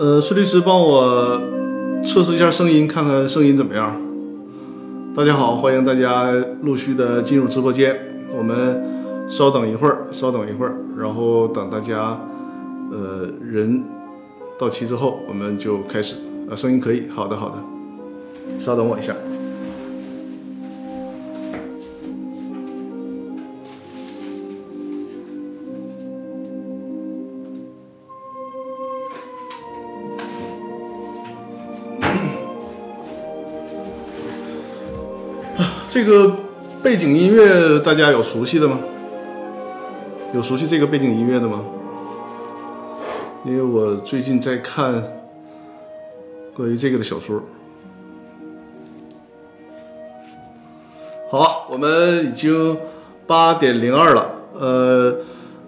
呃，孙律师，帮我测试一下声音，看看声音怎么样。大家好，欢迎大家陆续的进入直播间。我们稍等一会儿，稍等一会儿，然后等大家呃人到齐之后，我们就开始。啊，声音可以，好的，好的，稍等我一下。这个背景音乐大家有熟悉的吗？有熟悉这个背景音乐的吗？因为我最近在看关于这个的小说。好，我们已经八点零二了，呃，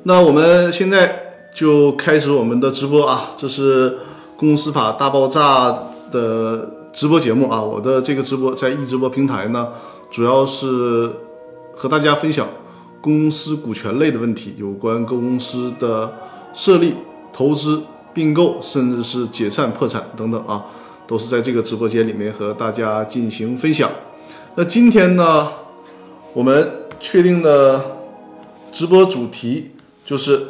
那我们现在就开始我们的直播啊，这是《公司法大爆炸》的直播节目啊，我的这个直播在易直播平台呢。主要是和大家分享公司股权类的问题，有关各公司的设立、投资、并购，甚至是解散、破产等等啊，都是在这个直播间里面和大家进行分享。那今天呢，我们确定的直播主题就是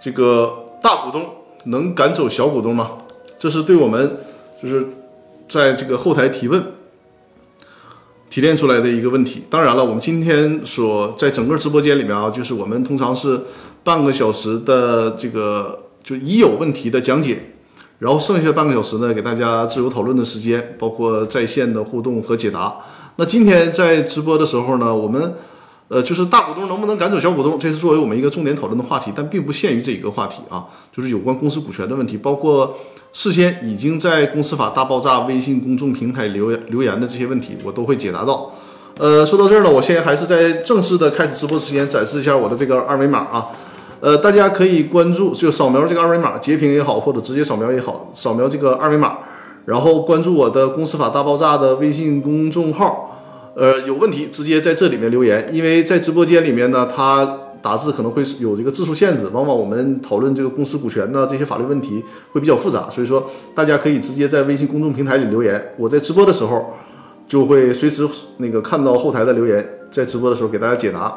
这个大股东能赶走小股东吗？这是对我们就是在这个后台提问。提炼出来的一个问题。当然了，我们今天所在整个直播间里面啊，就是我们通常是半个小时的这个就已有问题的讲解，然后剩下半个小时呢，给大家自由讨论的时间，包括在线的互动和解答。那今天在直播的时候呢，我们。呃，就是大股东能不能赶走小股东，这是作为我们一个重点讨论的话题，但并不限于这一个话题啊，就是有关公司股权的问题，包括事先已经在《公司法大爆炸》微信公众平台留言留言的这些问题，我都会解答到。呃，说到这儿呢，我现在还是在正式的开始直播之前展示一下我的这个二维码啊，呃，大家可以关注，就扫描这个二维码，截屏也好，或者直接扫描也好，扫描这个二维码，然后关注我的《公司法大爆炸》的微信公众号。呃，有问题直接在这里面留言，因为在直播间里面呢，他打字可能会有这个字数限制，往往我们讨论这个公司股权呢这些法律问题会比较复杂，所以说大家可以直接在微信公众平台里留言，我在直播的时候就会随时那个看到后台的留言，在直播的时候给大家解答。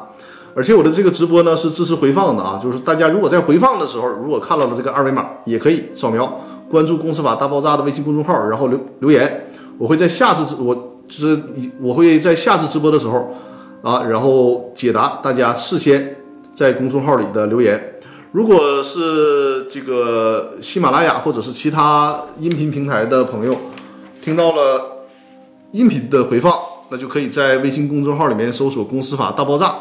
而且我的这个直播呢是支持回放的啊，就是大家如果在回放的时候，如果看到了这个二维码，也可以扫描关注“公司法大爆炸”的微信公众号，然后留留言，我会在下次我。就是，我会在下次直播的时候啊，然后解答大家事先在公众号里的留言。如果是这个喜马拉雅或者是其他音频平台的朋友听到了音频的回放，那就可以在微信公众号里面搜索“公司法大爆炸”，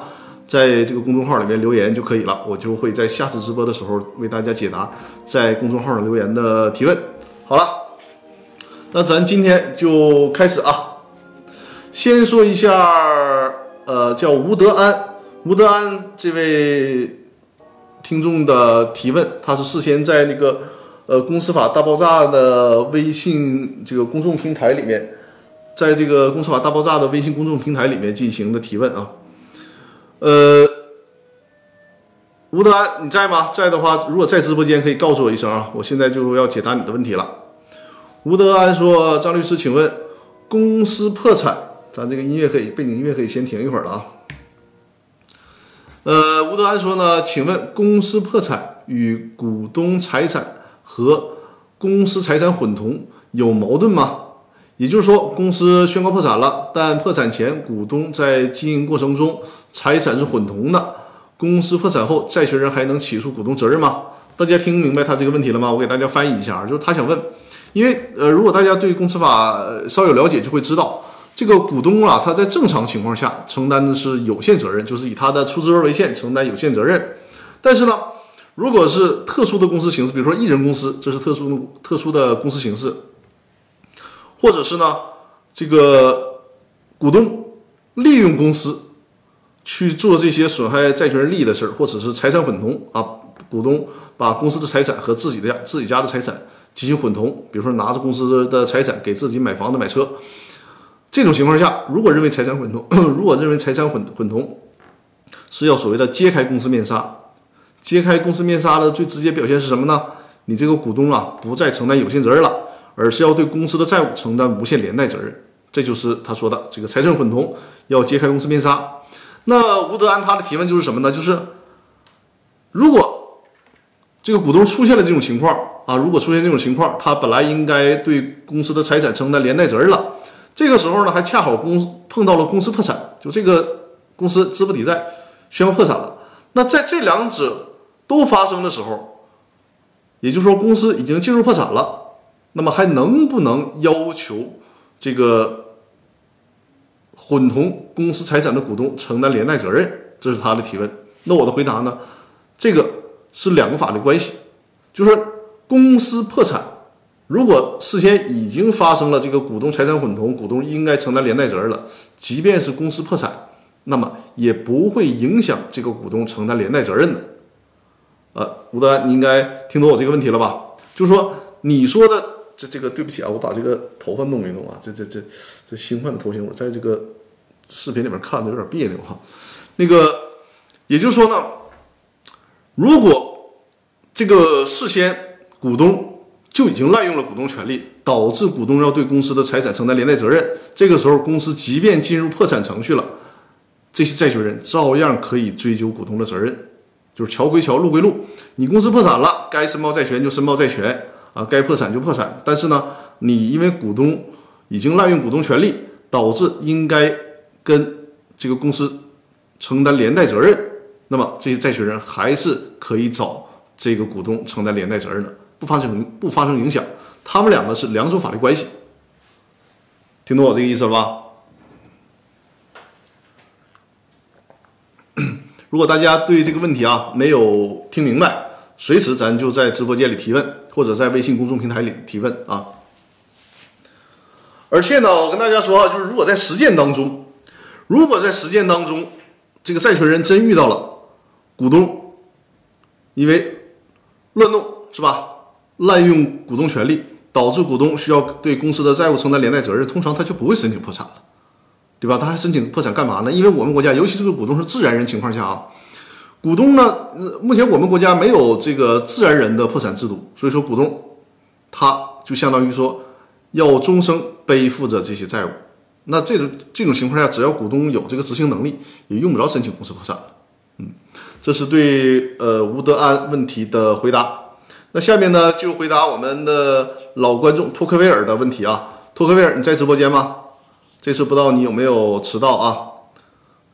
在这个公众号里面留言就可以了。我就会在下次直播的时候为大家解答在公众号上留言的提问。好了，那咱今天就开始啊。先说一下，呃，叫吴德安，吴德安这位听众的提问，他是事先在那个呃《公司法大爆炸》的微信这个公众平台里面，在这个《公司法大爆炸》的微信公众平台里面进行的提问啊。呃，吴德安，你在吗？在的话，如果在直播间可以告诉我一声啊，我现在就要解答你的问题了。吴德安说：“张律师，请问公司破产？”咱这个音乐可以，背景音乐可以先停一会儿了啊。呃，吴德安说呢，请问公司破产与股东财产和公司财产混同有矛盾吗？也就是说，公司宣告破产了，但破产前股东在经营过程中财产是混同的，公司破产后债权人还能起诉股东责任吗？大家听明白他这个问题了吗？我给大家翻译一下，就是他想问，因为呃，如果大家对公司法稍有了解，就会知道。这个股东啊，他在正常情况下承担的是有限责任，就是以他的出资额为限承担有限责任。但是呢，如果是特殊的公司形式，比如说一人公司，这是特殊的特殊的公司形式，或者是呢，这个股东利用公司去做这些损害债权人利益的事儿，或者是财产混同啊，股东把公司的财产和自己的自己家的财产进行混同，比如说拿着公司的财产给自己买房子买车，这种情况下，如果认为财产混同，如果认为财产混混同是要所谓的揭开公司面纱，揭开公司面纱的最直接表现是什么呢？你这个股东啊，不再承担有限责任了，而是要对公司的债务承担无限连带责任。这就是他说的这个财产混同要揭开公司面纱。那吴德安他的提问就是什么呢？就是如果这个股东出现了这种情况啊，如果出现这种情况，他本来应该对公司的财产承担连带责任了，这个时候呢，还恰好公碰到了公司破产，就这个公司资不抵债，宣布破产了。那在这两者都发生的时候，也就是说公司已经进入破产了，那么还能不能要求这个？混同公司财产的股东承担连带责任，这是他的提问。那我的回答呢？这个是两个法律关系，就是公司破产，如果事先已经发生了这个股东财产混同，股东应该承担连带责任了。即便是公司破产，那么也不会影响这个股东承担连带责任的。呃，吴丹，你应该听懂我这个问题了吧？就是说你说的。这这个对不起啊，我把这个头发弄一弄啊，这这这这新换的头型，我在这个视频里面看的有点别扭哈。那个也就是说呢，如果这个事先股东就已经滥用了股东权利，导致股东要对公司的财产承担连带责任，这个时候公司即便进入破产程序了，这些债权人照样可以追究股东的责任，就是桥归桥，路归路。你公司破产了，该申报债权就申报债权。啊，该破产就破产，但是呢，你因为股东已经滥用股东权利，导致应该跟这个公司承担连带责任，那么这些债权人还是可以找这个股东承担连带责任的，不发生不发生影响，他们两个是两种法律关系，听懂我这个意思了吧？如果大家对这个问题啊没有听明白，随时咱就在直播间里提问。或者在微信公众平台里提问啊，而且呢，我跟大家说啊，就是如果在实践当中，如果在实践当中，这个债权人真遇到了股东因为乱弄是吧，滥用股东权利，导致股东需要对公司的债务承担连带责任，通常他就不会申请破产了，对吧？他还申请破产干嘛呢？因为我们国家，尤其这个股东是自然人情况下啊。股东呢？目前我们国家没有这个自然人的破产制度，所以说股东他就相当于说要终生背负着这些债务。那这种这种情况下，只要股东有这个执行能力，也用不着申请公司破产了。嗯，这是对呃吴德安问题的回答。那下面呢就回答我们的老观众托克维尔的问题啊。托克维尔，你在直播间吗？这次不知道你有没有迟到啊？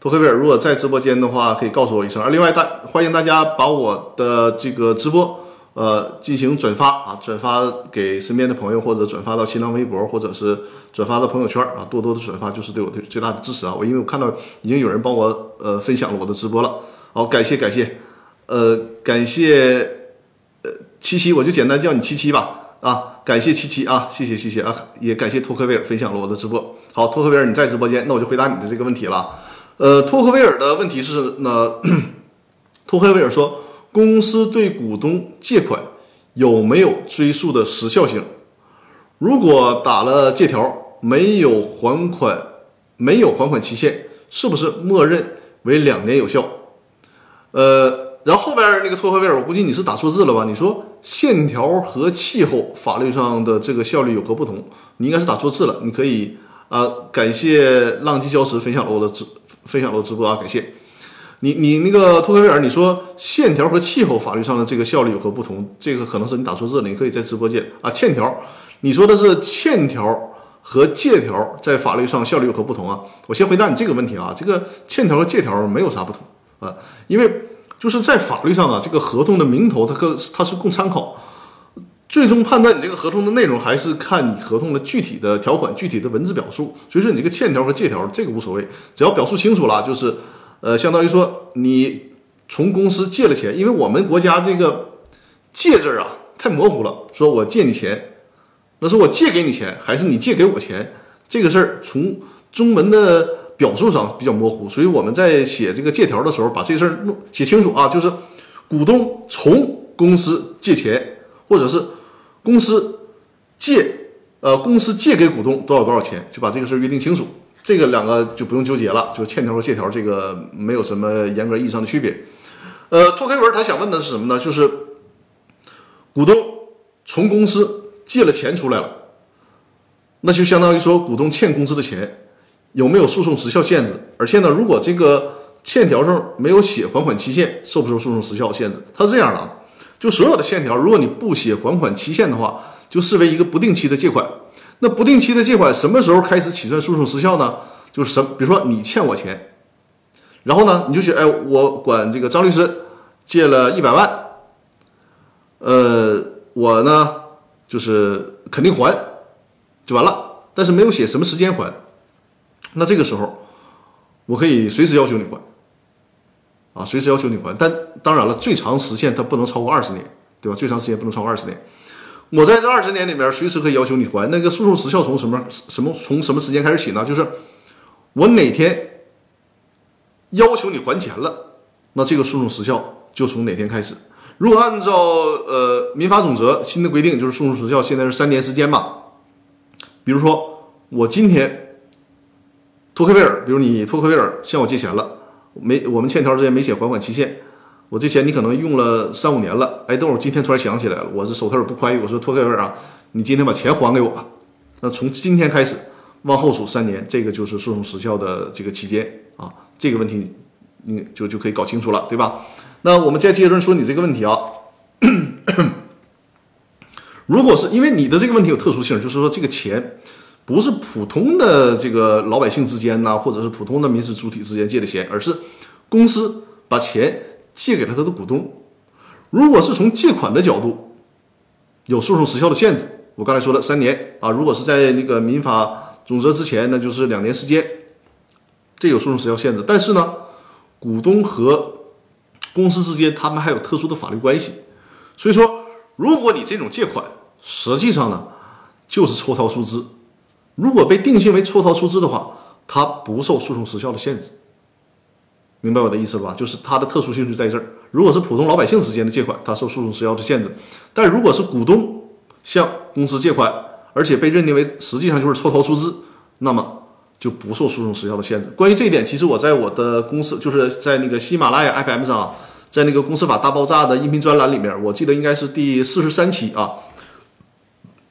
托克维尔，如果在直播间的话，可以告诉我一声。而另外，大欢迎大家把我的这个直播，呃，进行转发啊，转发给身边的朋友，或者转发到新浪微博，或者是转发到朋友圈啊，多多的转发就是对我最最大的支持啊。我因为我看到已经有人帮我呃分享了我的直播了，好，感谢感谢，呃，感谢七七，我就简单叫你七七吧啊，感谢七七啊，谢谢谢谢啊，也感谢托克维尔分享了我的直播。好，托克维尔你在直播间，那我就回答你的这个问题了。呃，托克维尔的问题是呢，托克维尔说，公司对股东借款有没有追诉的时效性？如果打了借条，没有还款，没有还款期限，是不是默认为两年有效？呃，然后后边那个托克维尔，我估计你是打错字了吧？你说线条和气候法律上的这个效力有何不同？你应该是打错字了。你可以啊，感谢浪迹礁石分享了我的直。分享了直播啊，感谢你。你那个托克维尔，你说线条和气候法律上的这个效力有何不同？这个可能是你打错字了，你可以在直播间啊。欠条，你说的是欠条和借条在法律上效力有何不同啊？我先回答你这个问题啊，这个欠条和借条没有啥不同啊，因为就是在法律上啊，这个合同的名头它可它是供参考。最终判断你这个合同的内容，还是看你合同的具体的条款、具体的文字表述。所以说，你这个欠条和借条这个无所谓，只要表述清楚了，就是，呃，相当于说你从公司借了钱，因为我们国家这个借字啊太模糊了，说我借你钱，那是我借给你钱，还是你借给我钱？这个事儿从中文的表述上比较模糊，所以我们在写这个借条的时候，把这事儿弄写清楚啊，就是股东从公司借钱，或者是公司借呃公司借给股东多少多少钱，就把这个事儿约定清楚。这个两个就不用纠结了，就是欠条和借条，这个没有什么严格意义上的区别。呃，拓黑文他想问的是什么呢？就是股东从公司借了钱出来了，那就相当于说股东欠公司的钱有没有诉讼时效限制？而且呢，如果这个欠条上没有写还款期限，受不受诉讼时效限制？它是这样的啊，就所有的欠条，如果你不写还款期限的话，就视为一个不定期的借款。那不定期的借款什么时候开始起算诉讼时效呢？就是什，比如说你欠我钱，然后呢，你就写，哎，我管这个张律师借了一百万，呃，我呢就是肯定还，就完了。但是没有写什么时间还，那这个时候我可以随时要求你还，啊，随时要求你还。但当然了，最长时限它不能超过二十年，对吧？最长时间不能超过二十年。我在这二十年里面，随时可以要求你还。那个诉讼时效从什么什么从什么时间开始起呢？就是我哪天要求你还钱了，那这个诉讼时效就从哪天开始。如果按照呃民法总则新的规定，就是诉讼时效现在是三年时间嘛。比如说我今天托克维尔，比如你托克维尔向我借钱了，没我们欠条之间没写还款期限。我这钱你可能用了三五年了，哎，等会儿今天突然想起来了，我是手头也不宽裕，我说托克维尔啊，你今天把钱还给我吧。那从今天开始往后数三年，这个就是诉讼时效的这个期间啊，这个问题你就就可以搞清楚了，对吧？那我们再接着说你这个问题啊，如果是因为你的这个问题有特殊性，就是说这个钱不是普通的这个老百姓之间呐，或者是普通的民事主体之间借的钱，而是公司把钱。借给了他的股东，如果是从借款的角度，有诉讼时效的限制。我刚才说了三年啊，如果是在那个民法总则之前，那就是两年时间，这有诉讼时效限制。但是呢，股东和公司之间他们还有特殊的法律关系，所以说，如果你这种借款实际上呢就是抽逃出资，如果被定性为抽逃出资的话，它不受诉讼时效的限制。明白我的意思了吧？就是它的特殊性就在这儿。如果是普通老百姓之间的借款，它受诉讼时效的限制；但如果是股东向公司借款，而且被认定为实际上就是抽逃出资，那么就不受诉讼时效的限制。关于这一点，其实我在我的公司，就是在那个喜马拉雅 FM 上，在那个《公司法大爆炸》的音频专栏里面，我记得应该是第四十三期啊，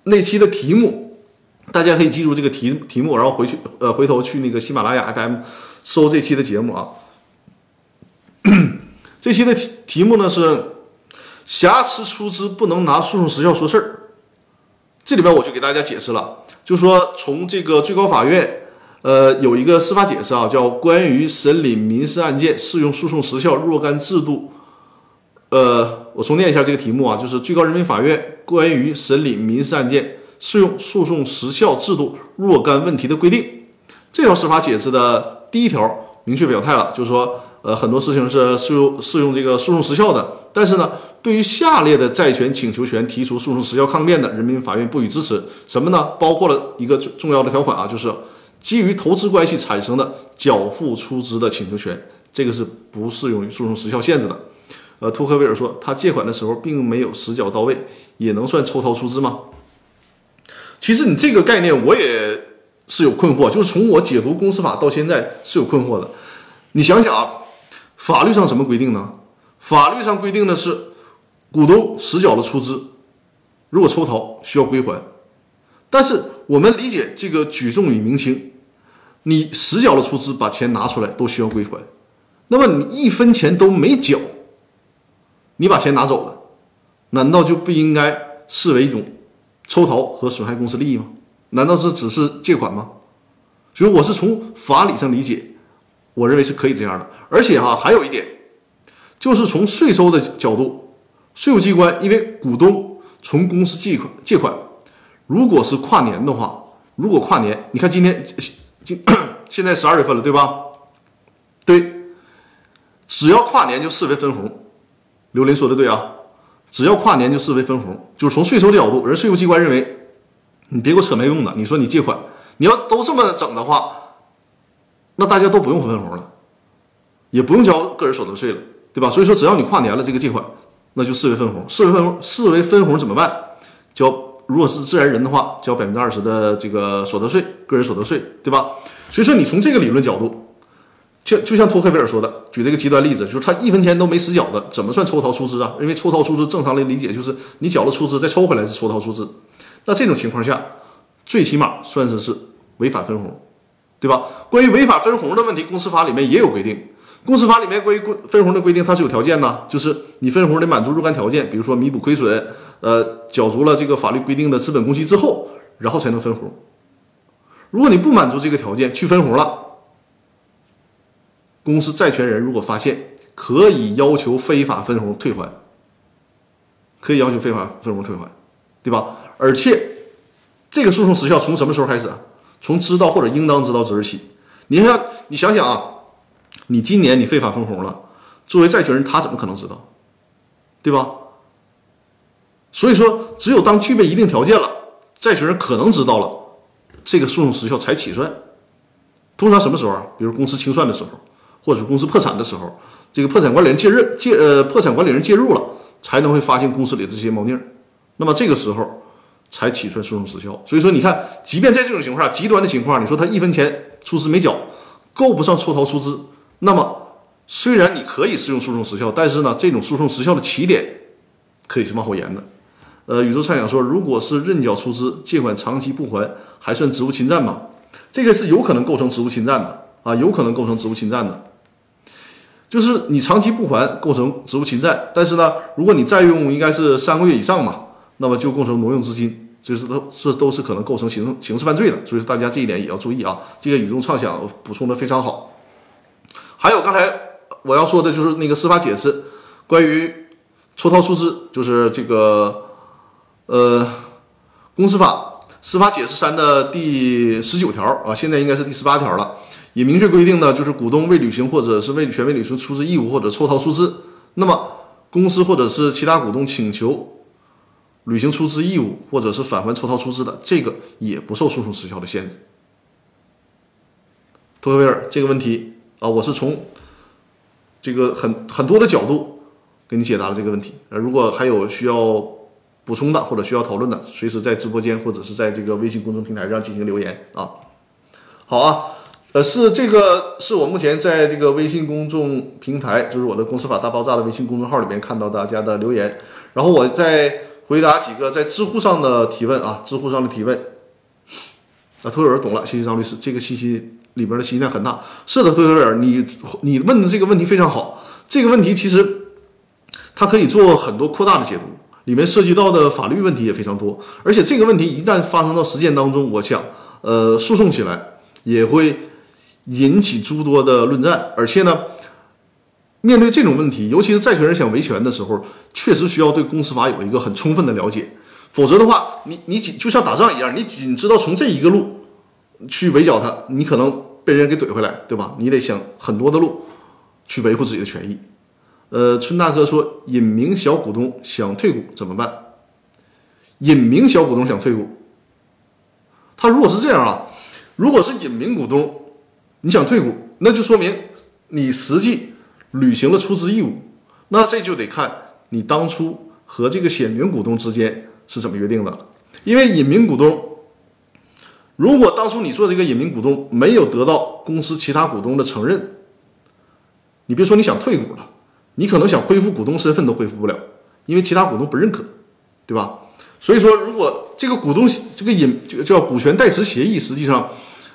那期的题目，大家可以记住这个题题目，然后回去呃回头去那个喜马拉雅 FM 搜这期的节目啊。这期的题题目呢是瑕疵出资不能拿诉讼时效说事儿。这里边我就给大家解释了，就说从这个最高法院，呃，有一个司法解释啊，叫《关于审理民事案件适用诉讼时效若干制度》。呃，我重念一下这个题目啊，就是最高人民法院关于审理民事案件适用诉讼时效制度若干问题的规定。这条司法解释的第一条明确表态了，就是说。呃，很多事情是适用适用这个诉讼时效的，但是呢，对于下列的债权请求权提出诉讼时效抗辩的，人民法院不予支持。什么呢？包括了一个重要的条款啊，就是基于投资关系产生的缴付出资的请求权，这个是不适用于诉讼时效限制的。呃，托克维尔说，他借款的时候并没有实缴到位，也能算抽逃出资吗？其实你这个概念我也是有困惑，就是从我解读公司法到现在是有困惑的。你想想啊。法律上什么规定呢？法律上规定的是，股东实缴了出资，如果抽逃需要归还。但是我们理解这个举重与明轻，你实缴了出资，把钱拿出来都需要归还。那么你一分钱都没缴，你把钱拿走了，难道就不应该视为一种抽逃和损害公司利益吗？难道是只是借款吗？所以我是从法理上理解。我认为是可以这样的，而且哈还有一点，就是从税收的角度，税务机关因为股东从公司借款借款，如果是跨年的话，如果跨年，你看今天今现在十二月份了，对吧？对，只要跨年就视为分红。刘林说的对啊，只要跨年就视为分红，就是从税收的角度，人税务机关认为，你别给我扯没用的，你说你借款，你要都这么整的话。那大家都不用分红了，也不用交个人所得税了，对吧？所以说，只要你跨年了这个借款，那就视为分红，视为分红，视为分红怎么办？交如果是自然人的话，交百分之二十的这个所得税，个人所得税，对吧？所以说，你从这个理论角度，就就像托克维尔说的，举这个极端例子，就是他一分钱都没实缴的，怎么算抽逃出资啊？因为抽逃出资正常的理解就是你缴了出资再抽回来是抽逃出资，那这种情况下，最起码算是是违反分红。对吧？关于违法分红的问题，公司法里面也有规定。公司法里面关于分红的规定，它是有条件的，就是你分红得满足若干条件，比如说弥补亏损，呃，缴足了这个法律规定的资本公积之后，然后才能分红。如果你不满足这个条件去分红了，公司债权人如果发现，可以要求非法分红退还，可以要求非法分红退还，对吧？而且这个诉讼时效从什么时候开始啊？从知道或者应当知道之日起，你看，你想想啊，你今年你非法分红了，作为债权人，他怎么可能知道，对吧？所以说，只有当具备一定条件了，债权人可能知道了，这个诉讼时效才起算。通常什么时候啊？比如公司清算的时候，或者公司破产的时候，这个破产管理人介入介呃，破产管理人介入了，才能会发现公司里的这些猫腻儿。那么这个时候。才起算诉讼时效，所以说你看，即便在这种情况下，极端的情况，你说他一分钱出资没缴，够不上抽逃出资，那么虽然你可以适用诉讼时效，但是呢，这种诉讼时效的起点可以是往后延的。呃，宇宙畅想说，如果是认缴出资，借款长期不还，还算职务侵占吗？这个是有可能构成职务侵占的啊，有可能构成职务侵占的，就是你长期不还构成职务侵占，但是呢，如果你再用应该是三个月以上嘛。那么就构成挪用资金，就是都是都是可能构成刑刑事犯罪的，所以说大家这一点也要注意啊。这个语中畅想补充的非常好。还有刚才我要说的就是那个司法解释，关于抽逃出资，就是这个呃公司法司法解释三的第十九条啊，现在应该是第十八条了，也明确规定呢，就是股东未履行或者是未全未履行出资义务或者抽逃出资，那么公司或者是其他股东请求。履行出资义务，或者是返还抽逃出资的，这个也不受诉讼时效的限制。托克维尔这个问题啊，我是从这个很很多的角度给你解答了这个问题。呃，如果还有需要补充的或者需要讨论的，随时在直播间或者是在这个微信公众平台上进行留言啊。好啊，呃，是这个是我目前在这个微信公众平台，就是我的公司法大爆炸的微信公众号里面看到大家的留言，然后我在。回答几个在知乎上的提问啊，知乎上的提问啊，托尔懂了，谢谢张律师，这个信息里边的信息量很大。是的，托尔，你你问的这个问题非常好，这个问题其实它可以做很多扩大的解读，里面涉及到的法律问题也非常多，而且这个问题一旦发生到实践当中，我想呃诉讼起来也会引起诸多的论战，而且呢。面对这种问题，尤其是债权人想维权的时候，确实需要对公司法有一个很充分的了解，否则的话，你你仅就像打仗一样，你仅知道从这一个路去围剿他，你可能被人给怼回来，对吧？你得想很多的路去维护自己的权益。呃，春大哥说，隐名小股东想退股怎么办？隐名小股东想退股，他如果是这样啊，如果是隐名股东，你想退股，那就说明你实际。履行了出资义务，那这就得看你当初和这个显名股东之间是怎么约定的。因为隐名股东，如果当初你做这个隐名股东没有得到公司其他股东的承认，你别说你想退股了，你可能想恢复股东身份都恢复不了，因为其他股东不认可，对吧？所以说，如果这个股东这个隐叫股权代持协议，实际上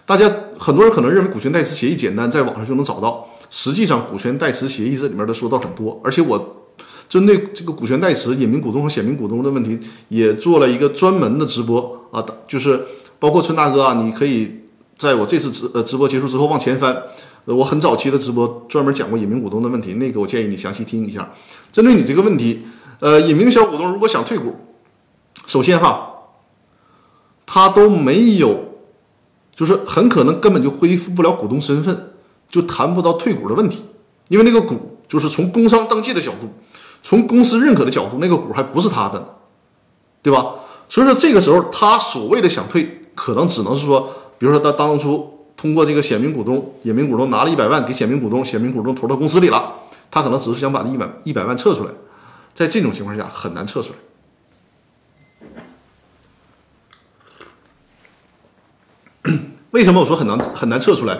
大家很多人可能认为股权代持协议简单，在网上就能找到。实际上，股权代持协议这里面的说道很多，而且我针对这个股权代持、隐名股东和显名股东的问题，也做了一个专门的直播啊，就是包括春大哥啊，你可以在我这次直呃直播结束之后往前翻，我很早期的直播专门讲过隐名股东的问题，那个我建议你详细听一下。针对你这个问题，呃，隐名小股东如果想退股，首先哈，他都没有，就是很可能根本就恢复不了股东身份。就谈不到退股的问题，因为那个股就是从工商登记的角度，从公司认可的角度，那个股还不是他的，对吧？所以说这个时候他所谓的想退，可能只能是说，比如说他当初通过这个显名股东、隐名股东拿了一百万给显名股东，显名股东投到公司里了，他可能只是想把这一百一百万撤出来，在这种情况下很难撤出来。为什么我说很难很难测出来？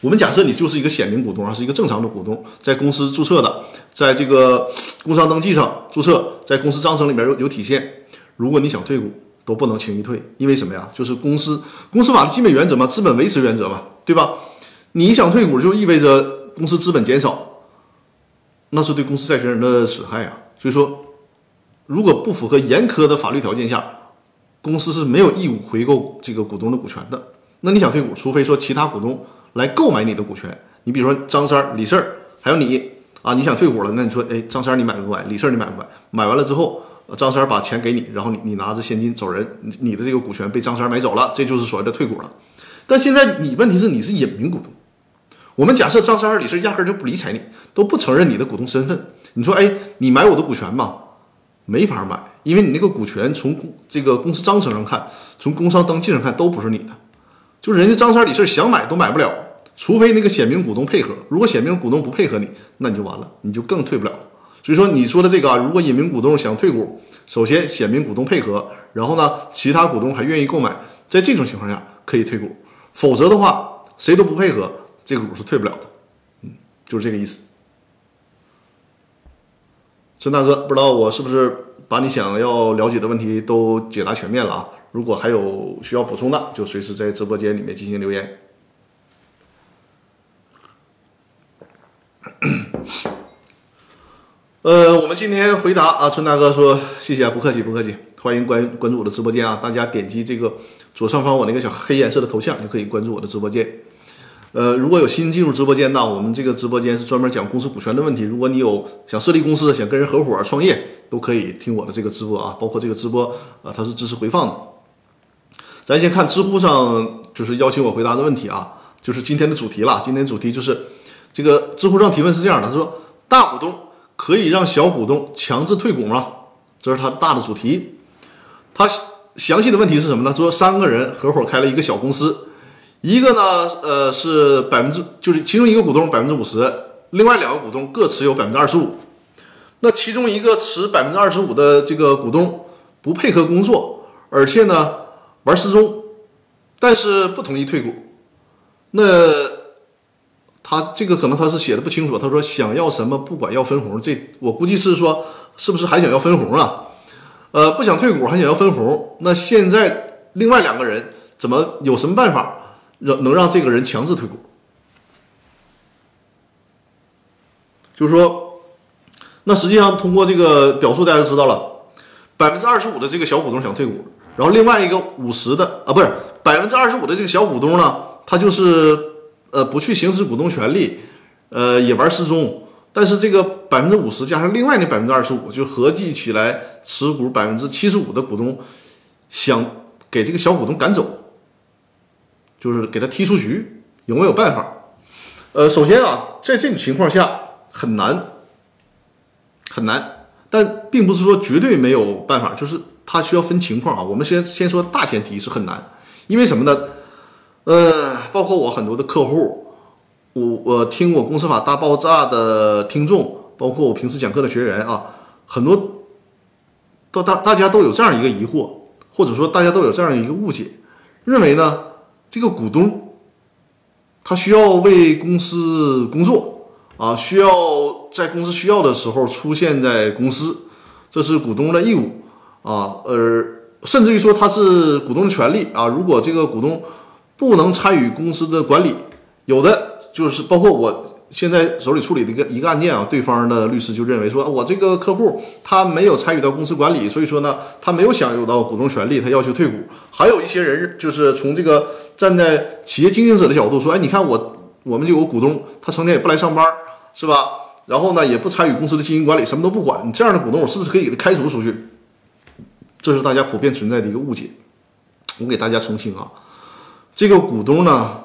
我们假设你就是一个显名股东啊，是一个正常的股东，在公司注册的，在这个工商登记上注册，在公司章程里面有有体现。如果你想退股，都不能轻易退，因为什么呀？就是公司公司法的基本原则嘛，资本维持原则嘛，对吧？你想退股，就意味着公司资本减少，那是对公司债权人的损害啊。所以说，如果不符合严苛的法律条件下，公司是没有义务回购这个股东的股权的。那你想退股，除非说其他股东来购买你的股权。你比如说张三、李四还有你啊，你想退股了，那你说，哎，张三你买不买？李四你买不买？买完了之后，张三把钱给你，然后你你拿着现金走人，你的这个股权被张三买走了，这就是所谓的退股了。但现在你问题是你是隐名股东，我们假设张三、李四压根就不理睬你，都不承认你的股东身份。你说，哎，你买我的股权吧？没法买，因为你那个股权从这个公司章程上看，从工商登记上看都不是你的，就是人家张三李四想买都买不了，除非那个显名股东配合。如果显名股东不配合你，那你就完了，你就更退不了。所以说你说的这个啊，如果隐名股东想退股，首先显名股东配合，然后呢其他股东还愿意购买，在这种情况下可以退股，否则的话谁都不配合，这个股是退不了的。嗯，就是这个意思。孙大哥，不知道我是不是把你想要了解的问题都解答全面了啊？如果还有需要补充的，就随时在直播间里面进行留言。呃，我们今天回答啊，春大哥说谢谢啊，不客气不客气，欢迎关关注我的直播间啊，大家点击这个左上方我那个小黑颜色的头像就可以关注我的直播间。呃，如果有新进入直播间的，我们这个直播间是专门讲公司股权的问题。如果你有想设立公司、想跟人合伙创业，都可以听我的这个直播啊。包括这个直播啊，它是支持回放的。咱先看知乎上就是邀请我回答的问题啊，就是今天的主题了。今天主题就是这个知乎上提问是这样的：他说，大股东可以让小股东强制退股吗？这是他大的主题。他详细的问题是什么呢？说三个人合伙开了一个小公司。一个呢，呃，是百分之，就是其中一个股东百分之五十，另外两个股东各持有百分之二十五。那其中一个持百分之二十五的这个股东不配合工作，而且呢玩失踪，但是不同意退股。那他这个可能他是写的不清楚，他说想要什么不管要分红，这我估计是说是不是还想要分红啊？呃，不想退股还想要分红，那现在另外两个人怎么有什么办法？让能让这个人强制退股，就是说，那实际上通过这个表述，大家就知道了，百分之二十五的这个小股东想退股，然后另外一个五十的啊，不是百分之二十五的这个小股东呢，他就是呃不去行使股东权利，呃也玩失踪，但是这个百分之五十加上另外那百分之二十五，就合计起来持股百分之七十五的股东想给这个小股东赶走。就是给他踢出局，有没有办法？呃，首先啊，在这种情况下很难，很难，但并不是说绝对没有办法，就是他需要分情况啊。我们先先说大前提是很难，因为什么呢？呃，包括我很多的客户，我我听我公司法大爆炸的听众，包括我平时讲课的学员啊，很多都大大家都有这样一个疑惑，或者说大家都有这样一个误解，认为呢？这个股东，他需要为公司工作啊，需要在公司需要的时候出现在公司，这是股东的义务啊。而，甚至于说他是股东的权利啊。如果这个股东不能参与公司的管理，有的就是包括我。现在手里处理的一个一个案件啊，对方的律师就认为说，我这个客户他没有参与到公司管理，所以说呢，他没有享有到股东权利，他要求退股。还有一些人就是从这个站在企业经营者的角度说，哎，你看我我们就有股东，他成天也不来上班，是吧？然后呢，也不参与公司的经营管理，什么都不管，你这样的股东，我是不是可以给他开除出去？这是大家普遍存在的一个误解。我给大家澄清啊，这个股东呢，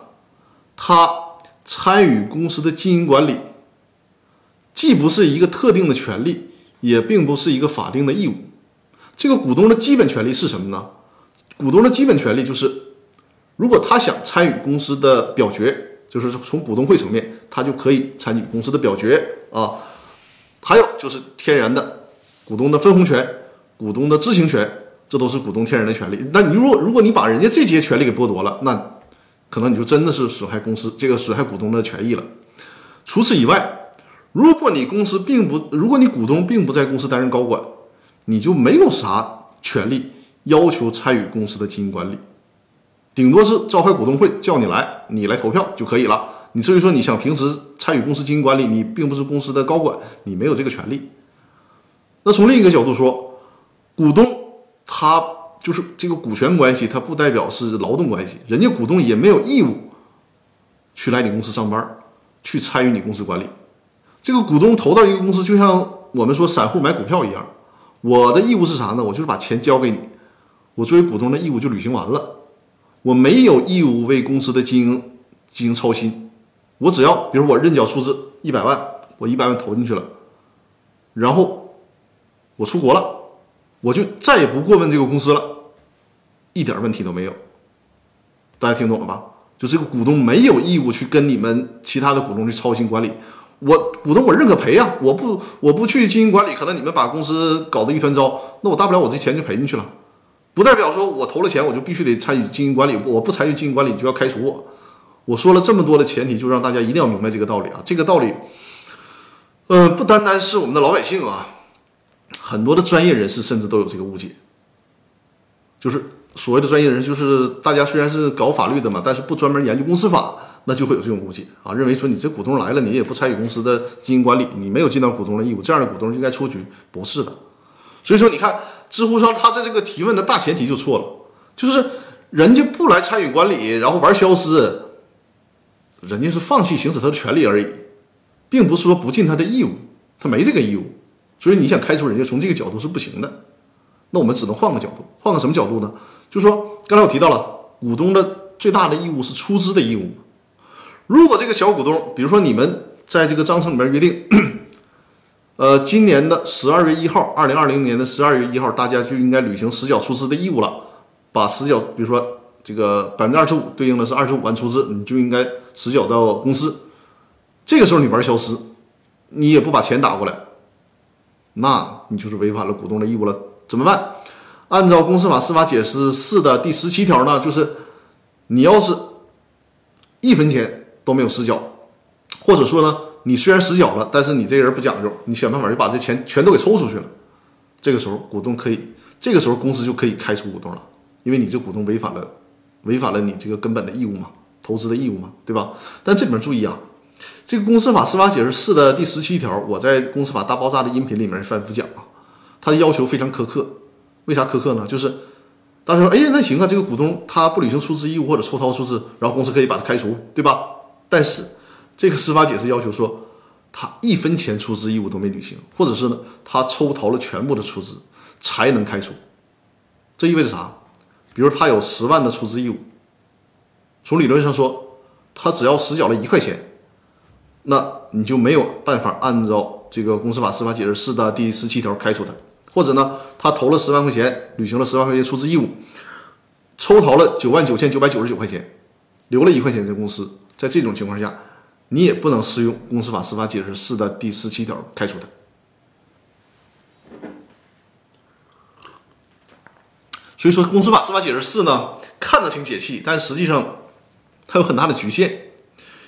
他。参与公司的经营管理，既不是一个特定的权利，也并不是一个法定的义务。这个股东的基本权利是什么呢？股东的基本权利就是，如果他想参与公司的表决，就是从股东会层面，他就可以参与公司的表决啊。还有就是天然的股东的分红权、股东的知情权，这都是股东天然的权利。那你如果如果你把人家这些权利给剥夺了，那可能你就真的是损害公司这个损害股东的权益了。除此以外，如果你公司并不，如果你股东并不在公司担任高管，你就没有啥权利要求参与公司的经营管理，顶多是召开股东会叫你来，你来投票就可以了。你至于说你想平时参与公司经营管理，你并不是公司的高管，你没有这个权利。那从另一个角度说，股东他就是这个股权关系，它不代表是劳动关系，人家股东也没有义务去来你公司上班，去参与你公司管理。这个股东投到一个公司，就像我们说散户买股票一样。我的义务是啥呢？我就是把钱交给你，我作为股东的义务就履行完了。我没有义务为公司的经营进行操心。我只要，比如我认缴出资一百万，我一百万投进去了，然后我出国了，我就再也不过问这个公司了，一点问题都没有。大家听懂了吧？就这个股东没有义务去跟你们其他的股东去操心管理。我股东我认可赔呀，我不我不去经营管理，可能你们把公司搞得一团糟，那我大不了我这钱就赔进去了，不代表说我投了钱我就必须得参与经营管理，我不参与经营管理就要开除我。我说了这么多的前提，就让大家一定要明白这个道理啊！这个道理，呃，不单单是我们的老百姓啊，很多的专业人士甚至都有这个误解，就是所谓的专业人士，就是大家虽然是搞法律的嘛，但是不专门研究公司法。那就会有这种误解啊，认为说你这股东来了，你也不参与公司的经营管理，你没有尽到股东的义务，这样的股东应该出局，不是的。所以说，你看知乎上他在这个提问的大前提就错了，就是人家不来参与管理，然后玩消失，人家是放弃行使他的权利而已，并不是说不尽他的义务，他没这个义务。所以你想开除人家，从这个角度是不行的。那我们只能换个角度，换个什么角度呢？就说，刚才我提到了股东的最大的义务是出资的义务。如果这个小股东，比如说你们在这个章程里面约定，呃，今年的十二月一号，二零二零年的十二月一号，大家就应该履行实缴出资的义务了，把实缴，比如说这个百分之二十五对应的是二十五万出资，你就应该实缴到公司。这个时候你玩消失，你也不把钱打过来，那你就是违反了股东的义务了。怎么办？按照公司法司法解释四的第十七条呢，就是你要是一分钱。都没有实缴，或者说呢，你虽然实缴了，但是你这人不讲究，你想办法就把这钱全都给抽出去了。这个时候股东可以，这个时候公司就可以开除股东了，因为你这股东违反了，违反了你这个根本的义务嘛，投资的义务嘛，对吧？但这里面注意啊，这个公司法司法解释四的第十七条，我在公司法大爆炸的音频里面反复讲啊，它的要求非常苛刻。为啥苛刻呢？就是大家说，哎呀，那行啊，这个股东他不履行出资义务或者抽逃出资，然后公司可以把他开除，对吧？但是，这个司法解释要求说，他一分钱出资义务都没履行，或者是呢，他抽逃了全部的出资，才能开除。这意味着啥？比如他有十万的出资义务，从理论上说，他只要实缴了一块钱，那你就没有办法按照这个公司法司法解释四的第十七条开除他。或者呢，他投了十万块钱，履行了十万块钱出资义务，抽逃了九万九千九百九十九块钱，留了一块钱在公司。在这种情况下，你也不能适用公司法司法解释四的第十七条开除他。所以说，公司法司法解释四呢，看着挺解气，但实际上它有很大的局限。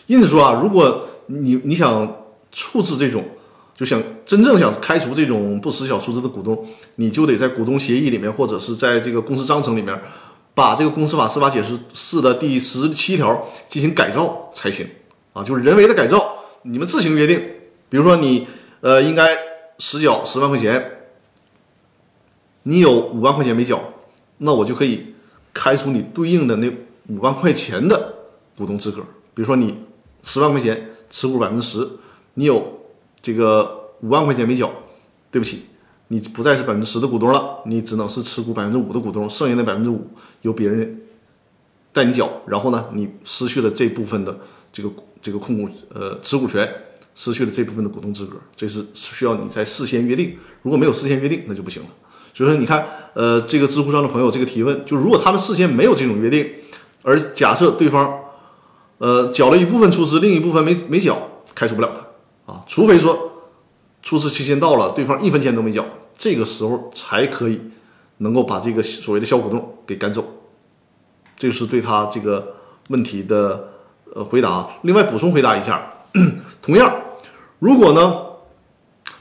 因此说啊，如果你你想处置这种，就想真正想开除这种不实缴出资的股东，你就得在股东协议里面，或者是在这个公司章程里面。把这个公司法司法解释四的第十七条进行改造才行啊，就是人为的改造，你们自行约定。比如说你呃应该实缴十万块钱，你有五万块钱没缴，那我就可以开除你对应的那五万块钱的股东资格。比如说你十万块钱持股百分之十，你有这个五万块钱没缴，对不起。你不再是百分之十的股东了，你只能是持股百分之五的股东，剩下的百分之五由别人代你缴。然后呢，你失去了这部分的这个这个控股呃持股权，失去了这部分的股东资格，这是需要你在事先约定。如果没有事先约定，那就不行了。所以说，你看，呃，这个知乎上的朋友这个提问，就如果他们事先没有这种约定，而假设对方呃缴了一部分出资，另一部分没没缴，开除不了他啊，除非说出资期限到了，对方一分钱都没缴，这个时候才可以能够把这个所谓的小股东给赶走。这就是对他这个问题的呃回答。另外补充回答一下，同样，如果呢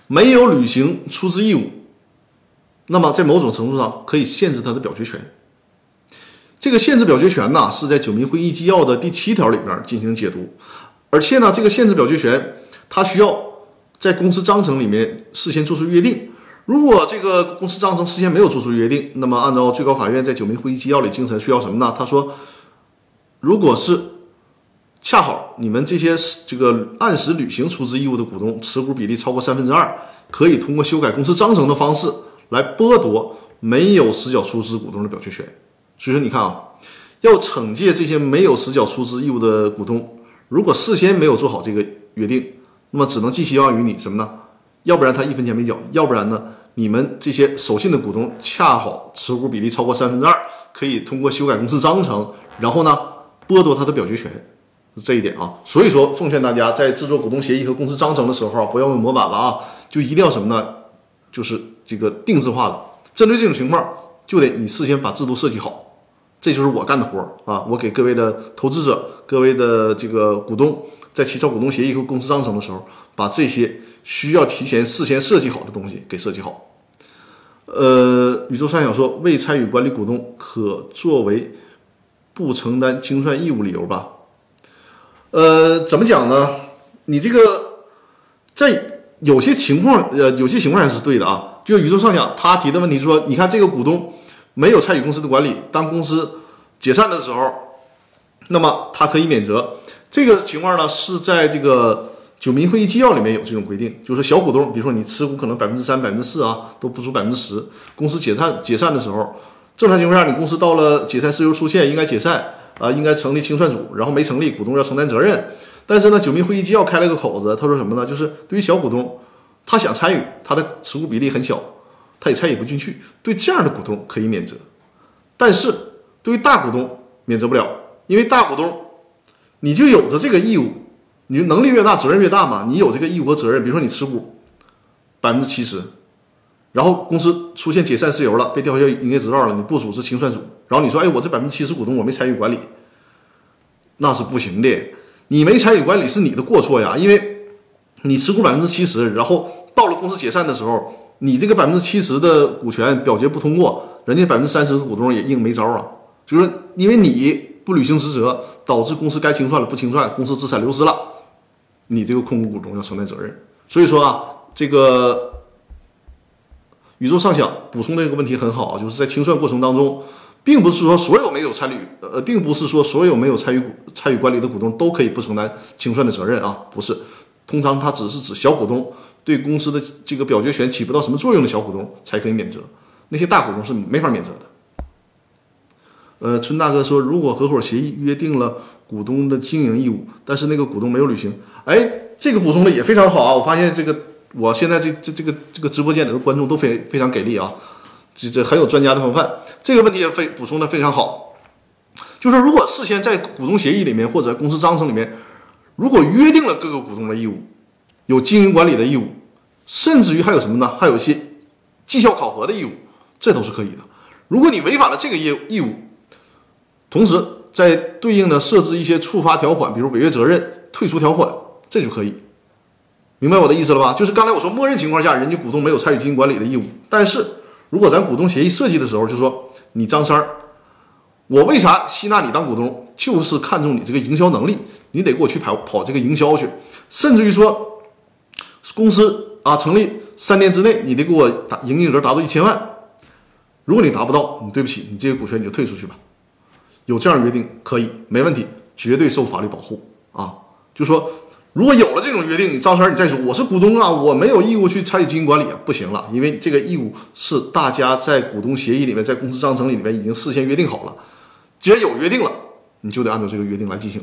没有履行出资义务，那么在某种程度上可以限制他的表决权。这个限制表决权呢是在九民会议纪要的第七条里边进行解读，而且呢这个限制表决权他需要在公司章程里面事先做出约定。如果这个公司章程事先没有做出约定，那么按照最高法院在九民会议纪要里精神，需要什么呢？他说，如果是恰好你们这些这个按时履行出资义务的股东持股比例超过三分之二，可以通过修改公司章程的方式来剥夺没有实缴出资股东的表决权。所以说，你看啊，要惩戒这些没有实缴出资义务的股东，如果事先没有做好这个约定，那么只能寄希望于你什么呢？要不然他一分钱没缴，要不然呢？你们这些守信的股东恰好持股比例超过三分之二，可以通过修改公司章程，然后呢剥夺他的表决权，这一点啊。所以说，奉劝大家在制作股东协议和公司章程的时候，不要用模板了啊，就一定要什么呢？就是这个定制化的。针对这种情况，就得你事先把制度设计好。这就是我干的活儿啊！我给各位的投资者、各位的这个股东，在起草股东协议和公司章程的时候，把这些需要提前事先设计好的东西给设计好。呃，宇宙三想说，未参与管理股东可作为不承担清算义务理由吧？呃，怎么讲呢？你这个在有些情况，呃，有些情况下是对的啊。就宇宙上想他提的问题说，你看这个股东没有参与公司的管理，当公司解散的时候，那么他可以免责。这个情况呢，是在这个。九民会议纪要里面有这种规定，就是小股东，比如说你持股可能百分之三、百分之四啊，都不足百分之十。公司解散解散的时候，正常情况下，你公司到了解散事由出现，应该解散啊，应该成立清算组，然后没成立，股东要承担责任。但是呢，九民会议纪要开了个口子，他说什么呢？就是对于小股东，他想参与，他的持股比例很小，他也参与不进去，对这样的股东可以免责。但是对于大股东免责不了，因为大股东你就有着这个义务。你能力越大，责任越大嘛？你有这个义务和责任。比如说你持股百分之七十，然后公司出现解散事由了，被吊销营业执照了，你不组织清算组，然后你说，哎，我这百分之七十股东我没参与管理，那是不行的。你没参与管理是你的过错呀，因为你持股百分之七十，然后到了公司解散的时候，你这个百分之七十的股权表决不通过，人家百分之三十的股东也硬没招啊。就是因为你不履行职责，导致公司该清算了不清算，公司资产流失了。你这个控股股东要承担责任，所以说啊，这个宇宙上想补充的这个问题很好啊，就是在清算过程当中，并不是说所有没有参与，呃，并不是说所有没有参与参与管理的股东都可以不承担清算的责任啊，不是，通常它只是指小股东对公司的这个表决权起不到什么作用的小股东才可以免责，那些大股东是没法免责的。呃，春大哥说，如果合伙协议约定了股东的经营义务，但是那个股东没有履行，哎，这个补充的也非常好啊！我发现这个，我现在这这这个这个直播间里的观众都非非常给力啊，这这很有专家的风范。这个问题也非补充的非常好，就是如果事先在股东协议里面或者公司章程里面，如果约定了各个股东的义务，有经营管理的义务，甚至于还有什么呢？还有一些绩效考核的义务，这都是可以的。如果你违反了这个业义务，同时，在对应的设置一些触发条款，比如违约责任、退出条款，这就可以。明白我的意思了吧？就是刚才我说，默认情况下，人家股东没有参与经营管理的义务。但是如果咱股东协议设计的时候，就说你张三儿，我为啥吸纳你当股东？就是看中你这个营销能力，你得给我去跑跑这个营销去。甚至于说，公司啊成立三年之内，你得给我达营业额达到一千万。如果你达不到，你对不起，你这个股权你就退出去吧。有这样约定可以没问题，绝对受法律保护啊！就说如果有了这种约定，你张三你再说我是股东啊，我没有义务去参与经营管理啊，不行了，因为这个义务是大家在股东协议里面，在公司章程里面已经事先约定好了。既然有约定了，你就得按照这个约定来进行，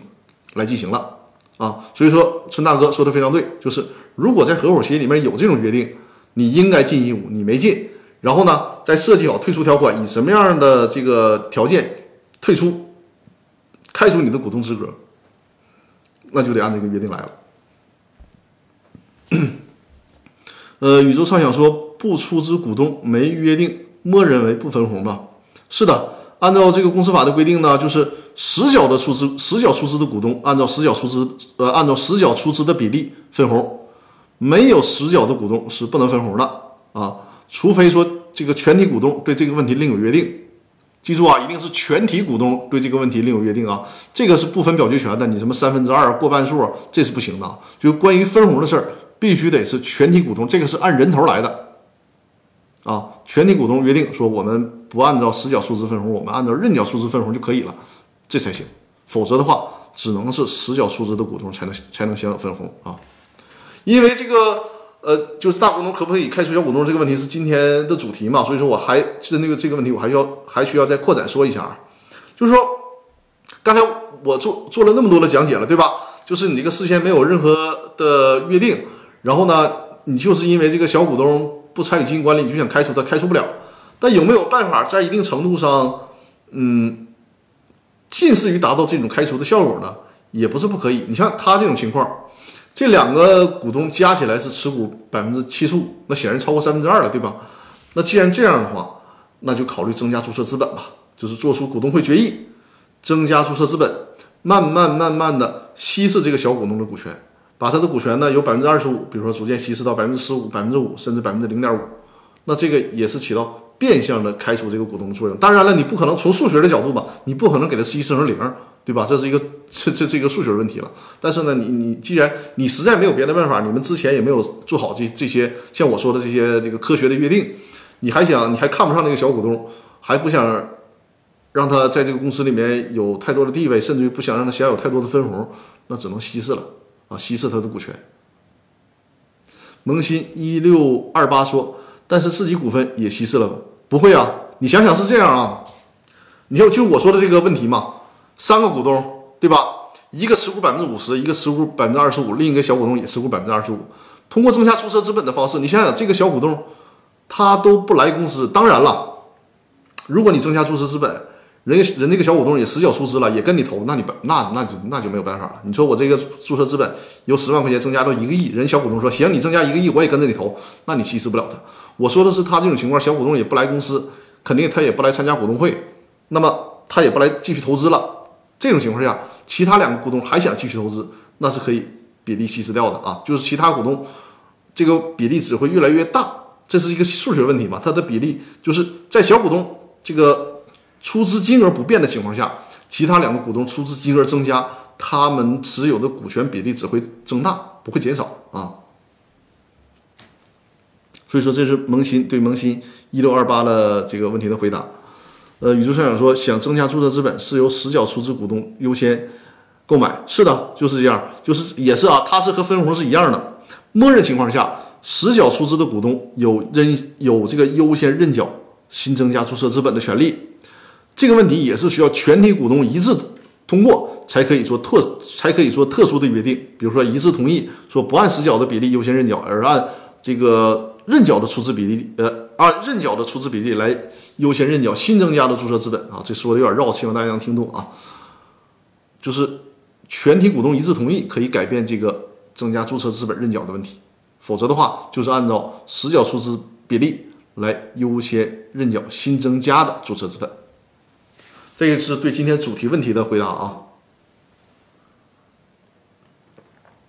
来进行了啊！所以说，春大哥说的非常对，就是如果在合伙协议里面有这种约定，你应该尽义务，你没尽，然后呢，再设计好退出条款，以什么样的这个条件。退出，开除你的股东资格，那就得按这个约定来了。呃，宇宙畅想说不出资股东没约定，默认为不分红吧？是的，按照这个公司法的规定呢，就是实缴的出资，实缴出资的股东按照实缴出资，呃，按照实缴出资的比例分红，没有实缴的股东是不能分红的啊，除非说这个全体股东对这个问题另有约定。记住啊，一定是全体股东对这个问题另有约定啊，这个是不分表决权的，你什么三分之二过半数，这是不行的。就关于分红的事儿。必须得是全体股东，这个是按人头来的，啊，全体股东约定说我们不按照实缴出资分红，我们按照认缴出资分红就可以了，这才行。否则的话，只能是实缴出资的股东才能才能享有分红啊。因为这个呃，就是大股东可不可以开除小股东这个问题是今天的主题嘛，所以说我还是那个这个问题，我还要还需要再扩展说一下啊，就是说刚才我做做了那么多的讲解了，对吧？就是你这个事先没有任何的约定。然后呢，你就是因为这个小股东不参与经营管理，你就想开除他，开除不了。但有没有办法在一定程度上，嗯，近似于达到这种开除的效果呢？也不是不可以。你像他这种情况，这两个股东加起来是持股百分之七十五，那显然超过三分之二了，对吧？那既然这样的话，那就考虑增加注册资本吧，就是做出股东会决议，增加注册资本，慢慢慢慢的稀释这个小股东的股权。把他的股权呢由百分之二十五，比如说逐渐稀释到百分之十五、百分之五，甚至百分之零点五，那这个也是起到变相的开除这个股东的作用。当然了，你不可能从数学的角度吧，你不可能给他稀释成零，对吧？这是一个这这这个数学问题了。但是呢，你你既然你实在没有别的办法，你们之前也没有做好这这些像我说的这些这个科学的约定，你还想你还看不上那个小股东，还不想让他在这个公司里面有太多的地位，甚至于不想让他享有太多的分红，那只能稀释了。啊，稀释他的股权。萌新一六二八说：“但是自己股份也稀释了吗？不会啊，你想想是这样啊，你就就我说的这个问题嘛，三个股东对吧？一个持股百分之五十，一个持股百分之二十五，另一个小股东也持股百分之二十五。通过增加注册资本的方式，你想想这个小股东他都不来公司。当然了，如果你增加注册资本。”人家人那个小股东也实缴出资了，也跟你投，那你那那就那就没有办法了。你说我这个注册资本由十万块钱增加到一个亿，人小股东说行，你增加一个亿，我也跟着你投，那你稀释不了他。我说的是他这种情况，小股东也不来公司，肯定他也不来参加股东会，那么他也不来继续投资了。这种情况下，其他两个股东还想继续投资，那是可以比例稀释掉的啊，就是其他股东这个比例只会越来越大，这是一个数学问题嘛？它的比例就是在小股东这个。出资金额不变的情况下，其他两个股东出资金额增加，他们持有的股权比例只会增大，不会减少啊。所以说，这是萌新对萌新一六二八的这个问题的回答。呃，宇宙校长说，想增加注册资本是由实缴出资股东优先购买，是的，就是这样，就是也是啊，它是和分红是一样的。默认情况下，实缴出资的股东有认有这个优先认缴新增加注册资本的权利。这个问题也是需要全体股东一致通过才可以做特才可以做特殊的约定，比如说一致同意说不按实缴的比例优先认缴，而按这个认缴的出资比例，呃，按认缴的出资比例来优先认缴新增加的注册资本啊。这说的有点绕，希望大家能听懂啊。就是全体股东一致同意可以改变这个增加注册资本认缴的问题，否则的话就是按照实缴出资比例来优先认缴新增加的注册资本。这个是对今天主题问题的回答啊。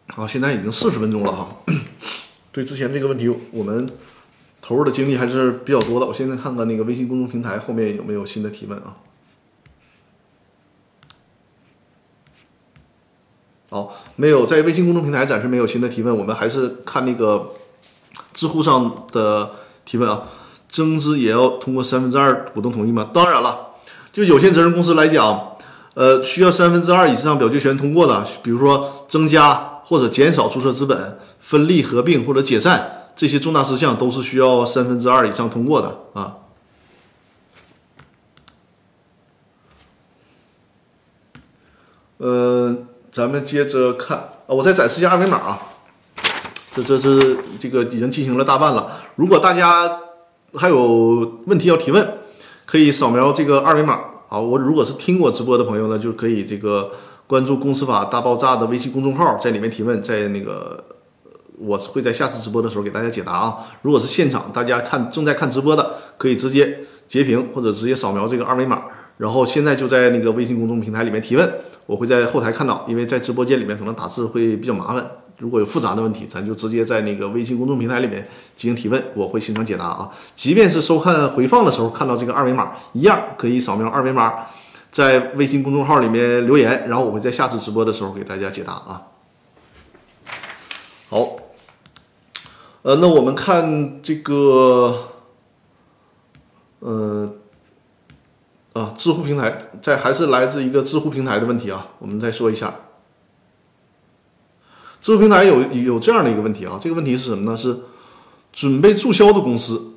好，现在已经四十分钟了哈。对之前这个问题，我们投入的精力还是比较多的。我现在看看那个微信公众平台后面有没有新的提问啊。好，没有，在微信公众平台暂时没有新的提问。我们还是看那个知乎上的提问啊。增资也要通过三分之二股东同意吗？当然了。就有限责任公司来讲，呃，需要三分之二以上表决权通过的，比如说增加或者减少注册资本、分立合并或者解散这些重大事项，都是需要三分之二以上通过的啊。呃，咱们接着看啊，我再展示一下二维码啊。这这是这个已经进行了大半了。如果大家还有问题要提问。可以扫描这个二维码，啊。我如果是听我直播的朋友呢，就可以这个关注“公司法大爆炸”的微信公众号，在里面提问，在那个我会在下次直播的时候给大家解答啊。如果是现场大家看正在看直播的，可以直接截屏或者直接扫描这个二维码，然后现在就在那个微信公众平台里面提问，我会在后台看到，因为在直播间里面可能打字会比较麻烦。如果有复杂的问题，咱就直接在那个微信公众平台里面进行提问，我会现场解答啊。即便是收看回放的时候看到这个二维码，一样可以扫描二维码，在微信公众号里面留言，然后我会在下次直播的时候给大家解答啊。好，呃，那我们看这个，呃，啊，知乎平台，在还是来自一个知乎平台的问题啊，我们再说一下。知乎平台有有这样的一个问题啊，这个问题是什么呢？是准备注销的公司，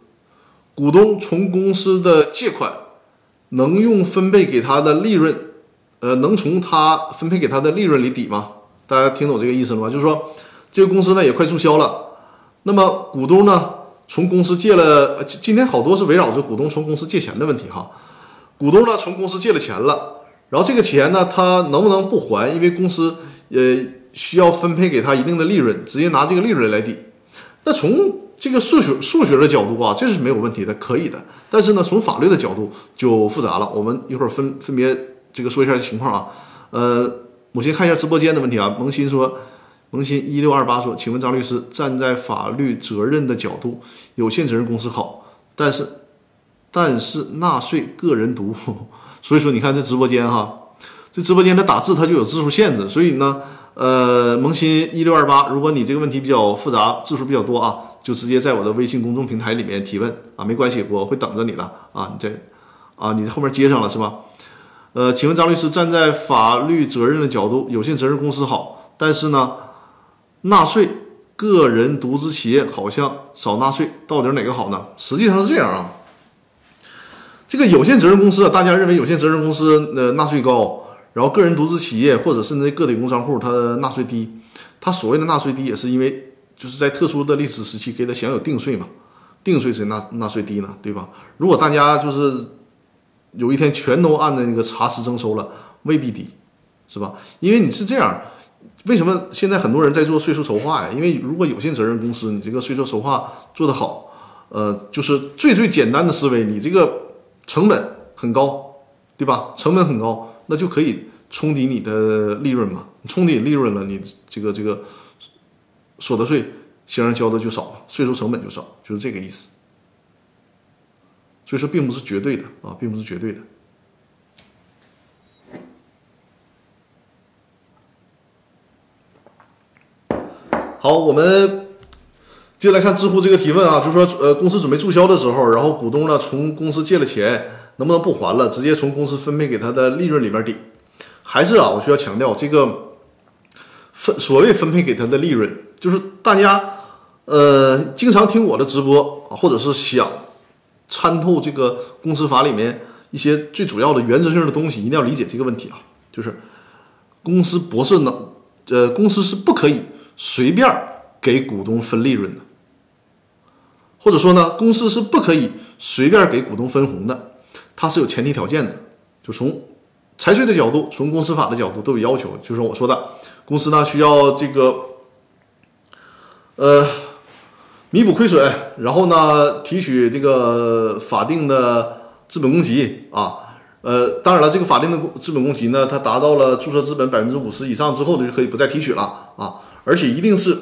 股东从公司的借款能用分配给他的利润，呃，能从他分配给他的利润里抵吗？大家听懂这个意思了吗？就是说，这个公司呢也快注销了，那么股东呢从公司借了，今天好多是围绕着股东从公司借钱的问题哈。股东呢从公司借了钱了，然后这个钱呢他能不能不还？因为公司呃。需要分配给他一定的利润，直接拿这个利润来抵。那从这个数学数学的角度啊，这是没有问题的，可以的。但是呢，从法律的角度就复杂了。我们一会儿分分别这个说一下情况啊。呃，我先看一下直播间的问题啊。萌新说，萌新一六二八说，请问张律师，站在法律责任的角度，有限责任公司好，但是但是纳税个人独。所以说，你看这直播间哈，这直播间的打字它就有字数限制，所以呢。呃，萌新一六二八，如果你这个问题比较复杂，字数比较多啊，就直接在我的微信公众平台里面提问啊，没关系，我会等着你的啊。你这啊，你后面接上了是吧？呃，请问张律师，站在法律责任的角度，有限责任公司好，但是呢，纳税个人独资企业好像少纳税，到底哪个好呢？实际上是这样啊，这个有限责任公司啊，大家认为有限责任公司呃纳税高。然后，个人独资企业或者甚至个体工商户，他纳税低，他所谓的纳税低，也是因为就是在特殊的历史时期给他享有定税嘛，定税谁纳纳税低呢？对吧？如果大家就是有一天全都按照那个查实征收了，未必低，是吧？因为你是这样，为什么现在很多人在做税收筹划呀？因为如果有限责任公司你这个税收筹划做得好，呃，就是最最简单的思维，你这个成本很高，对吧？成本很高。那就可以冲抵你的利润嘛？冲抵利润了，你这个这个所得税先让交的就少嘛，税收成本就少，就是这个意思。所以说，并不是绝对的啊，并不是绝对的。好，我们接下来看知乎这个提问啊，就是说，呃，公司准备注销的时候，然后股东呢从公司借了钱。能不能不还了？直接从公司分配给他的利润里边抵？还是啊？我需要强调，这个分所谓分配给他的利润，就是大家呃经常听我的直播啊，或者是想参透这个公司法里面一些最主要的原则性的东西，一定要理解这个问题啊。就是公司不是能呃，公司是不可以随便给股东分利润的，或者说呢，公司是不可以随便给股东分红的。它是有前提条件的，就从财税的角度，从公司法的角度都有要求。就是我说的，公司呢需要这个，呃，弥补亏损，然后呢提取这个法定的资本公积啊，呃，当然了，这个法定的资本公积呢，它达到了注册资本百分之五十以上之后，就可以不再提取了啊，而且一定是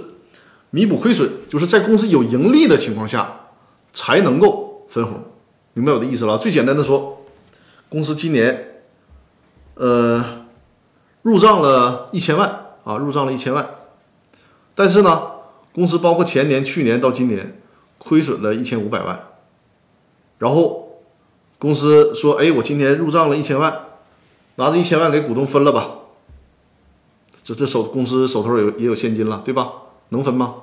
弥补亏损，就是在公司有盈利的情况下才能够分红。明白我的意思了。最简单的说，公司今年，呃，入账了一千万啊，入账了一千万。但是呢，公司包括前年、去年到今年，亏损了一千五百万。然后公司说：“哎，我今年入账了一千万，拿着一千万给股东分了吧。”这这手公司手头有也有现金了，对吧？能分吗？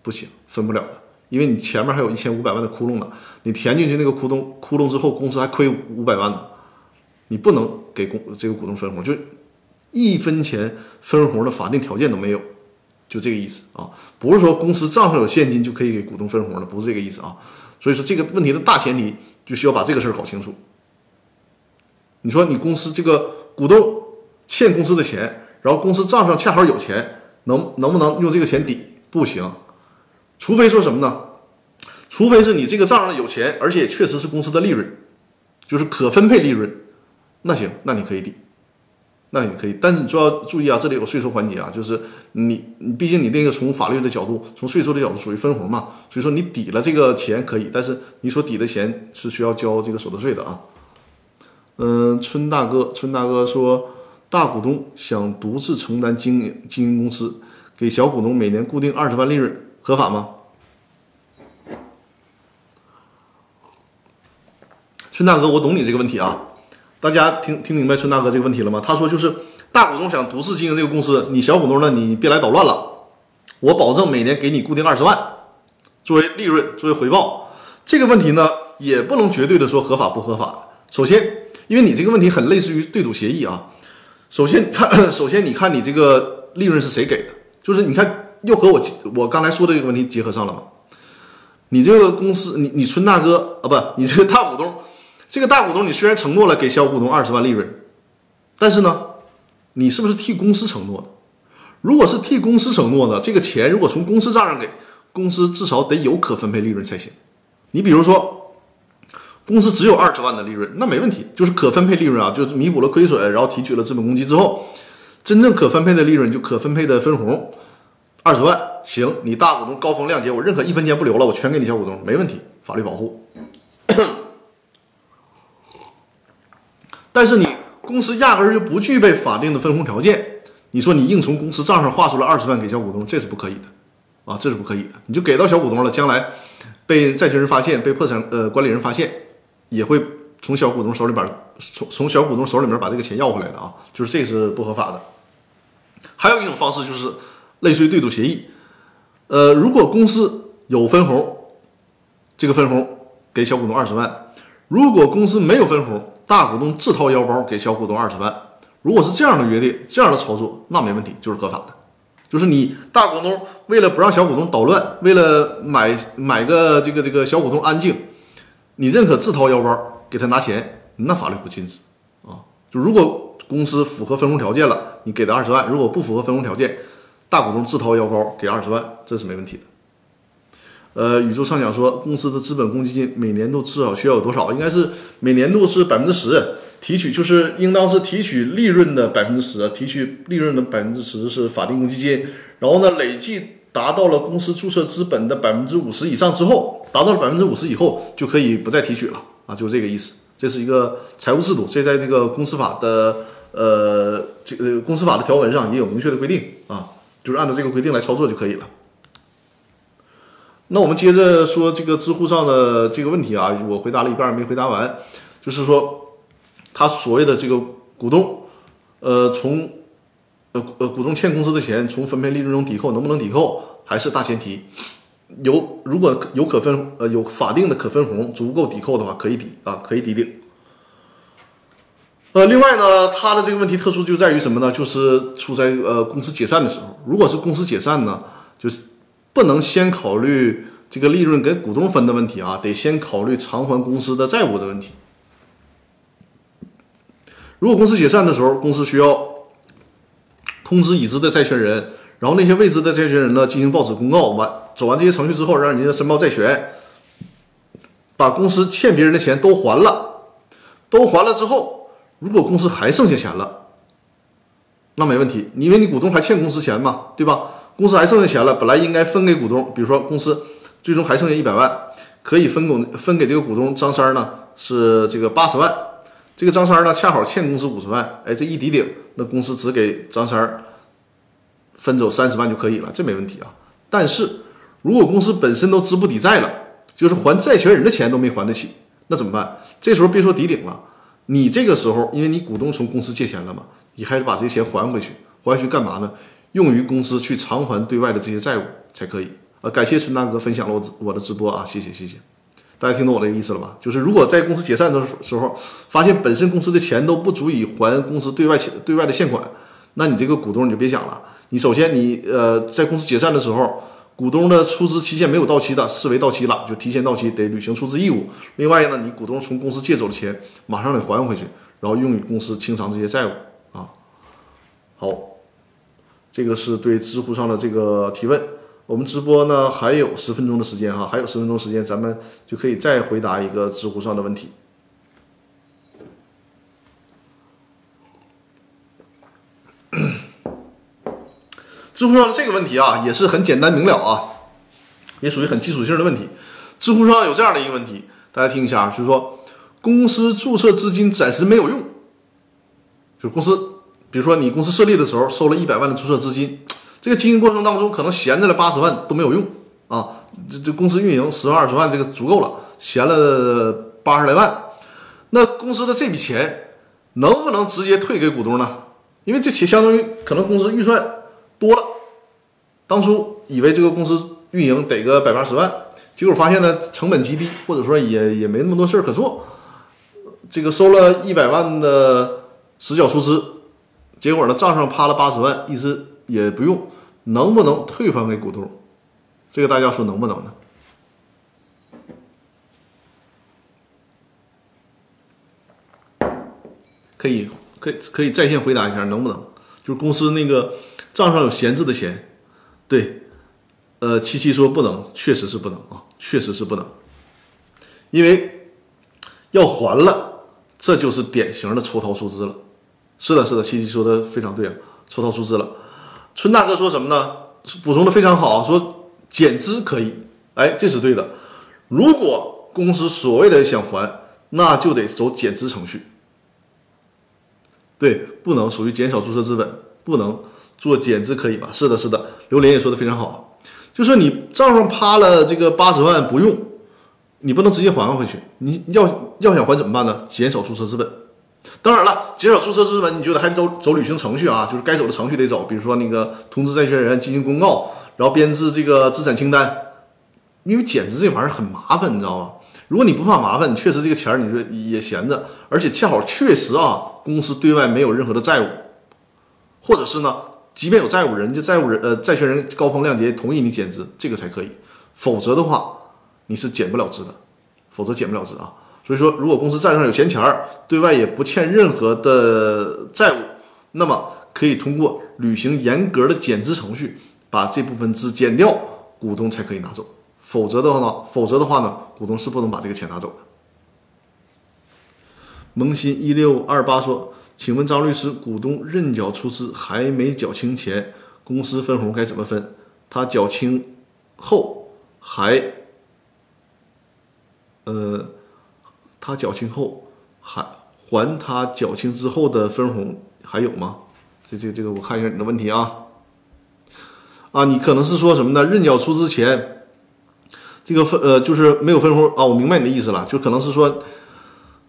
不行，分不了的。因为你前面还有一千五百万的窟窿呢，你填进去那个窟窿，窟窿之后公司还亏五百万呢，你不能给公这个股东分红，就一分钱分红的法定条件都没有，就这个意思啊，不是说公司账上有现金就可以给股东分红的，不是这个意思啊，所以说这个问题的大前提就需要把这个事儿搞清楚。你说你公司这个股东欠公司的钱，然后公司账上恰好有钱，能能不能用这个钱抵？不行，除非说什么呢？除非是你这个账上有钱，而且确实是公司的利润，就是可分配利润，那行，那你可以抵。那你可以，但是你就要注意啊，这里有税收环节啊，就是你，你毕竟你那个从法律的角度，从税收的角度属于分红嘛，所以说你抵了这个钱可以，但是你所抵的钱是需要交这个所得税的啊。嗯，春大哥，春大哥说，大股东想独自承担经营经营公司，给小股东每年固定二十万利润，合法吗？春大哥，我懂你这个问题啊。大家听听明白春大哥这个问题了吗？他说就是大股东想独自经营这个公司，你小股东呢，你别来捣乱了，我保证每年给你固定二十万作为利润，作为回报。这个问题呢，也不能绝对的说合法不合法。首先，因为你这个问题很类似于对赌协议啊。首先，看，首先你看你这个利润是谁给的？就是你看又和我我刚才说的这个问题结合上了吗？你这个公司，你你村大哥啊，不，你这个大股东。这个大股东，你虽然承诺了给小股东二十万利润，但是呢，你是不是替公司承诺的？如果是替公司承诺的，这个钱如果从公司账上给，公司至少得有可分配利润才行。你比如说，公司只有二十万的利润，那没问题，就是可分配利润啊，就是弥补了亏损，然后提取了资本公积之后，真正可分配的利润就可分配的分红二十万，行，你大股东高风亮节，我认可一分钱不留了，我全给你小股东，没问题，法律保护。但是你公司压根儿就不具备法定的分红条件，你说你硬从公司账上划出了二十万给小股东，这是不可以的，啊，这是不可以的。你就给到小股东了，将来被债权人发现、被破产呃管理人发现，也会从小股东手里边从从小股东手里面把这个钱要回来的啊，就是这是不合法的。还有一种方式就是类似于对赌协议，呃，如果公司有分红，这个分红给小股东二十万；如果公司没有分红，大股东自掏腰包给小股东二十万，如果是这样的约定，这样的操作，那没问题，就是合法的。就是你大股东为了不让小股东捣乱，为了买买个这个这个小股东安静，你认可自掏腰包给他拿钱，那法律不禁止啊。就如果公司符合分红条件了，你给他二十万；如果不符合分红条件，大股东自掏腰包给二十万，这是没问题的。呃，宇宙畅想说，公司的资本公积金每年度至少需要有多少？应该是每年度是百分之十提取，就是应当是提取利润的百分之十，提取利润的百分之十是法定公积金。然后呢，累计达到了公司注册资本的百分之五十以上之后，达到了百分之五十以后就可以不再提取了啊，就是这个意思。这是一个财务制度，这在这个公司法的呃这个公司法的条文上也有明确的规定啊，就是按照这个规定来操作就可以了。那我们接着说这个知乎上的这个问题啊，我回答了一半没回答完，就是说他所谓的这个股东，呃，从呃呃股东欠公司的钱从分配利润中抵扣，能不能抵扣还是大前提，有如果有可分呃有法定的可分红足够抵扣的话，可以抵啊，可以抵顶。呃，另外呢，他的这个问题特殊就在于什么呢？就是出在呃公司解散的时候，如果是公司解散呢，就是。不能先考虑这个利润给股东分的问题啊，得先考虑偿还公司的债务的问题。如果公司解散的时候，公司需要通知已知的债权人，然后那些未知的债权人呢进行报纸公告，完走完这些程序之后，让人家申报债权，把公司欠别人的钱都还了，都还了之后，如果公司还剩下钱了，那没问题，因为你股东还欠公司钱嘛，对吧？公司还剩下钱了，本来应该分给股东，比如说公司最终还剩下一百万，可以分股分给这个股东张三呢，是这个八十万。这个张三呢，恰好欠公司五十万，哎，这一抵顶，那公司只给张三分走三十万就可以了，这没问题啊。但是如果公司本身都资不抵债了，就是还债权人的钱都没还得起，那怎么办？这时候别说抵顶了，你这个时候因为你股东从公司借钱了嘛，你还得把这些钱还回去，还回去干嘛呢？用于公司去偿还对外的这些债务才可以啊！感谢孙大哥分享了我我的直播啊，谢谢谢谢，大家听懂我的意思了吧？就是如果在公司解散的时候，发现本身公司的钱都不足以还公司对外欠对外的欠款，那你这个股东你就别想了。你首先你呃在公司解散的时候，股东的出资期限没有到期的，视为到期了，就提前到期得履行出资义务。另外呢，你股东从公司借走的钱马上得还回去，然后用于公司清偿这些债务啊。好，这个是对知乎上的这个提问。我们直播呢还有十分钟的时间哈，还有十分钟时间，咱们就可以再回答一个知乎上的问题。知乎上的这个问题啊，也是很简单明了啊，也属于很基础性的问题。知乎上有这样的一个问题，大家听一下啊，就是说公司注册资金暂时没有用，就公司，比如说你公司设立的时候收了一百万的注册资金，这个经营过程当中可能闲着了八十万都没有用啊，这这公司运营十万二十万这个足够了，闲了八十来万，那公司的这笔钱能不能直接退给股东呢？因为这钱相当于可能公司预算多了，当初以为这个公司运营得个百八十万，结果发现呢成本极低，或者说也也没那么多事儿可做，这个收了一百万的实缴出资，结果呢账上趴了八十万，一直也不用，能不能退还给股东？这个大家说能不能呢？可以。可以可以在线回答一下，能不能？就是公司那个账上有闲置的钱，对，呃，七七说不能，确实是不能啊，确实是不能，因为要还了，这就是典型的抽逃出资了。是的，是的，七七说的非常对啊，抽逃出资了。春大哥说什么呢？补充的非常好，说减资可以，哎，这是对的。如果公司所谓的想还，那就得走减资程序。对，不能属于减少注册资本，不能做减资可以吧？是的，是的，榴莲也说的非常好，就是你账上趴了这个八十万不用，你不能直接还回去，你要要想还怎么办呢？减少注册资本。当然了，减少注册资本，你觉得还得走走履行程序啊？就是该走的程序得走，比如说那个通知债权人进行公告，然后编制这个资产清单，因为减资这玩意儿很麻烦，你知道吗？如果你不怕麻烦，你确实这个钱儿你说也闲着，而且恰好确实啊，公司对外没有任何的债务，或者是呢，即便有债务，人家债务人呃债权人高风亮节同意你减资，这个才可以，否则的话你是减不了资的，否则减不了资啊。所以说，如果公司账上有闲钱儿，对外也不欠任何的债务，那么可以通过履行严格的减资程序，把这部分资减掉，股东才可以拿走。否则的话呢？否则的话呢？股东是不能把这个钱拿走的。萌新一六二八说：“请问张律师，股东认缴出资还没缴清前，公司分红该怎么分？他缴清后还……呃，他缴清后还还他缴清之后的分红还有吗？这、这、这个我看一下你的问题啊。啊，你可能是说什么呢？认缴出资前。”这个分呃就是没有分红啊，我明白你的意思了，就可能是说，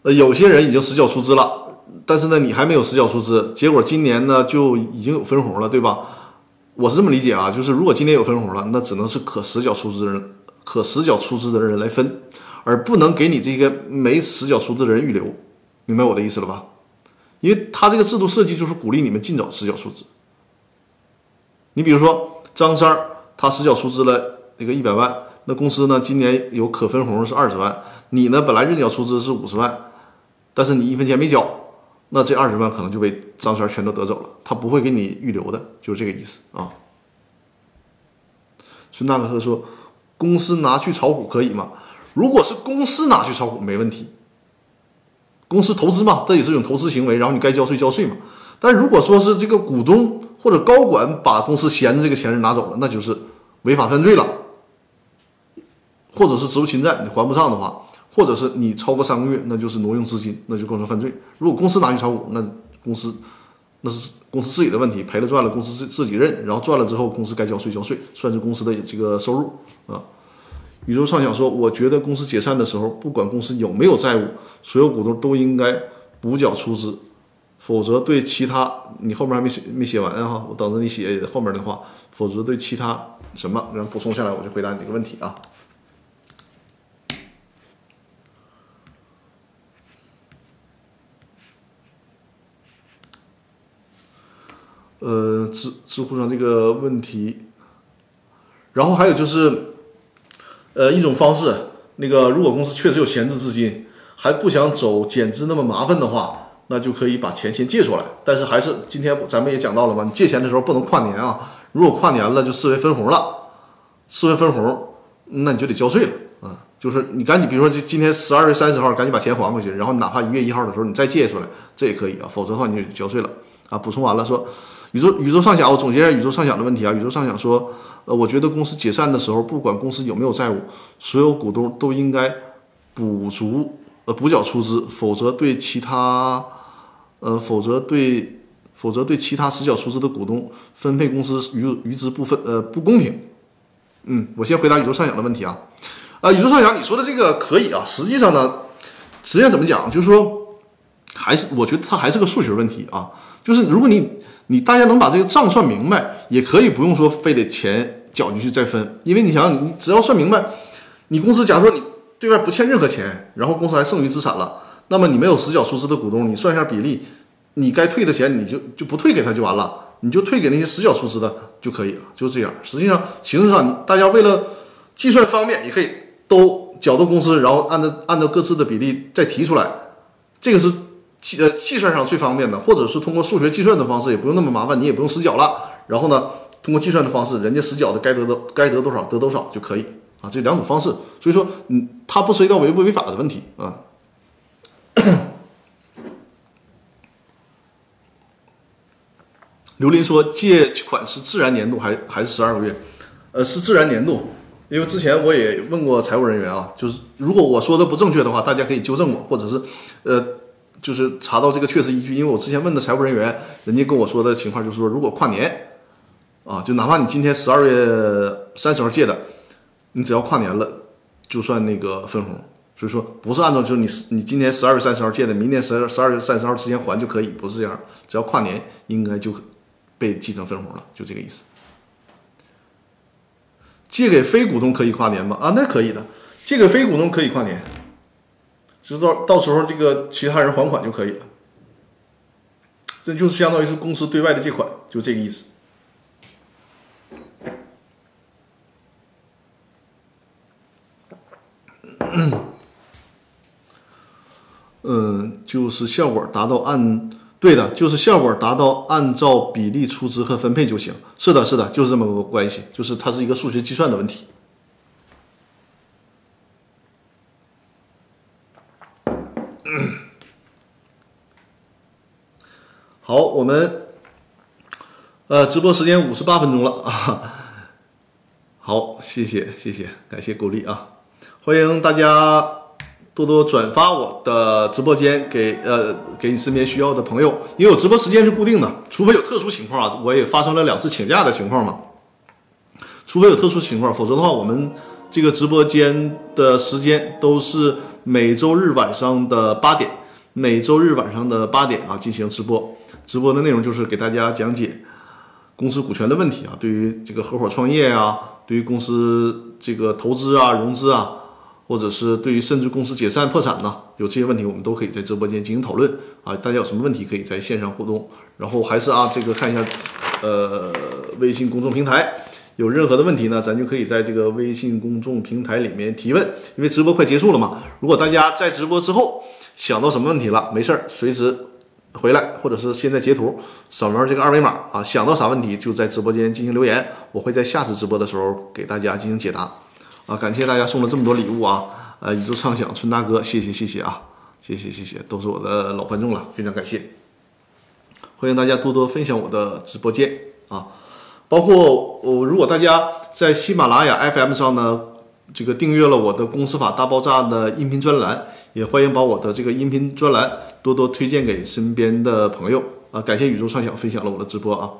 呃有些人已经实缴出资了，但是呢你还没有实缴出资，结果今年呢就已经有分红了，对吧？我是这么理解啊，就是如果今年有分红了，那只能是可实缴出资人、可实缴出资的人来分，而不能给你这个没实缴出资的人预留，明白我的意思了吧？因为他这个制度设计就是鼓励你们尽早实缴出资。你比如说张三儿，他实缴出资了那个一百万。那公司呢？今年有可分红是二十万，你呢本来认缴出资是五十万，但是你一分钱没缴，那这二十万可能就被张三全都得走了，他不会给你预留的，就是这个意思啊。孙大哥说，公司拿去炒股可以吗？如果是公司拿去炒股没问题，公司投资嘛，这也是一种投资行为，然后你该交税交税嘛。但如果说是这个股东或者高管把公司闲着这个钱拿走了，那就是违法犯罪了。或者是职务侵占，你还不上的话，或者是你超过三个月，那就是挪用资金，那就构成犯罪。如果公司拿去炒股，那公司那是公司自己的问题，赔了赚了，公司自自己认，然后赚了之后，公司该交税交税，算是公司的这个收入啊。宇宙畅想说，我觉得公司解散的时候，不管公司有没有债务，所有股东都应该补缴出资，否则对其他你后面还没写没写完哈，我等着你写后面的话，否则对其他什么，然后补充下来，我就回答你这个问题啊。呃，知知乎上这个问题，然后还有就是，呃，一种方式，那个如果公司确实有闲置资金，还不想走减资那么麻烦的话，那就可以把钱先借出来。但是还是今天咱们也讲到了嘛，你借钱的时候不能跨年啊，如果跨年了就视为分红了，视为分红，那你就得交税了啊。就是你赶紧，比如说今今天十二月三十号赶紧把钱还回去，然后哪怕一月一号的时候你再借出来，这也可以啊，否则的话你就交税了啊。补充完了说，宇宙宇宙上想，我总结一下宇宙上想的问题啊。宇宙上想说，呃，我觉得公司解散的时候，不管公司有没有债务，所有股东都应该补足呃补缴出资，否则对其他呃否则对否则对其他实缴出资的股东分配公司余余资部分呃不公平。嗯，我先回答宇宙上想的问题啊。啊，宇宙上扬，你说的这个可以啊。实际上呢，实际上怎么讲，就是说，还是我觉得它还是个数学问题啊。就是如果你你大家能把这个账算明白，也可以不用说非得钱缴进去再分，因为你想想，你只要算明白，你公司假如说你对外不欠任何钱，然后公司还剩余资产了，那么你没有实缴出资的股东，你算一下比例，你该退的钱你就就不退给他就完了，你就退给那些实缴出资的就可以了，就这样。实际上形式上，大家为了计算方便，也可以。都缴到公司，然后按照按照各自的比例再提出来，这个是计呃计算上最方便的，或者是通过数学计算的方式，也不用那么麻烦，你也不用实缴了。然后呢，通过计算的方式，人家实缴的该得的该得多少得多少就可以啊，这两种方式。所以说，嗯，它不涉及到违不违法的问题啊。刘林说，借款是自然年度还还是十二个月？呃，是自然年度。因为之前我也问过财务人员啊，就是如果我说的不正确的话，大家可以纠正我，或者是，呃，就是查到这个确实依据。因为我之前问的财务人员，人家跟我说的情况就是说，如果跨年，啊，就哪怕你今天十二月三十号借的，你只要跨年了，就算那个分红。所以说不是按照就是你你今天十二月三十号借的，明年十二十二月三十号之前还就可以，不是这样，只要跨年应该就被继承分红了，就这个意思。借给非股东可以跨年吗？啊，那可以的，借给非股东可以跨年，就到到时候这个其他人还款就可以了，这就是相当于是公司对外的借款，就这个意思。嗯，就是效果达到按。对的，就是效果达到按照比例出资和分配就行。是的，是的，就是这么个关系，就是它是一个数学计算的问题。好，我们呃直播时间五十八分钟了啊。好，谢谢谢谢，感谢鼓励啊，欢迎大家。多多转发我的直播间给呃给你身边需要的朋友，因为我直播时间是固定的，除非有特殊情况啊，我也发生了两次请假的情况嘛。除非有特殊情况，否则的话，我们这个直播间的时间都是每周日晚上的八点，每周日晚上的八点啊进行直播。直播的内容就是给大家讲解公司股权的问题啊，对于这个合伙创业啊，对于公司这个投资啊、融资啊。或者是对于甚至公司解散破产呢，有这些问题，我们都可以在直播间进行讨论啊。大家有什么问题可以在线上互动。然后还是啊，这个看一下，呃，微信公众平台有任何的问题呢，咱就可以在这个微信公众平台里面提问。因为直播快结束了嘛，如果大家在直播之后想到什么问题了，没事儿，随时回来，或者是现在截图扫描这个二维码啊，想到啥问题就在直播间进行留言，我会在下次直播的时候给大家进行解答。啊，感谢大家送了这么多礼物啊！呃，宇宙畅想春大哥，谢谢谢谢啊，谢谢谢谢，都是我的老观众了，非常感谢。欢迎大家多多分享我的直播间啊，包括我，如果大家在喜马拉雅 FM 上呢，这个订阅了我的《公司法大爆炸》的音频专栏，也欢迎把我的这个音频专栏多多推荐给身边的朋友啊！感谢宇宙畅想分享了我的直播啊！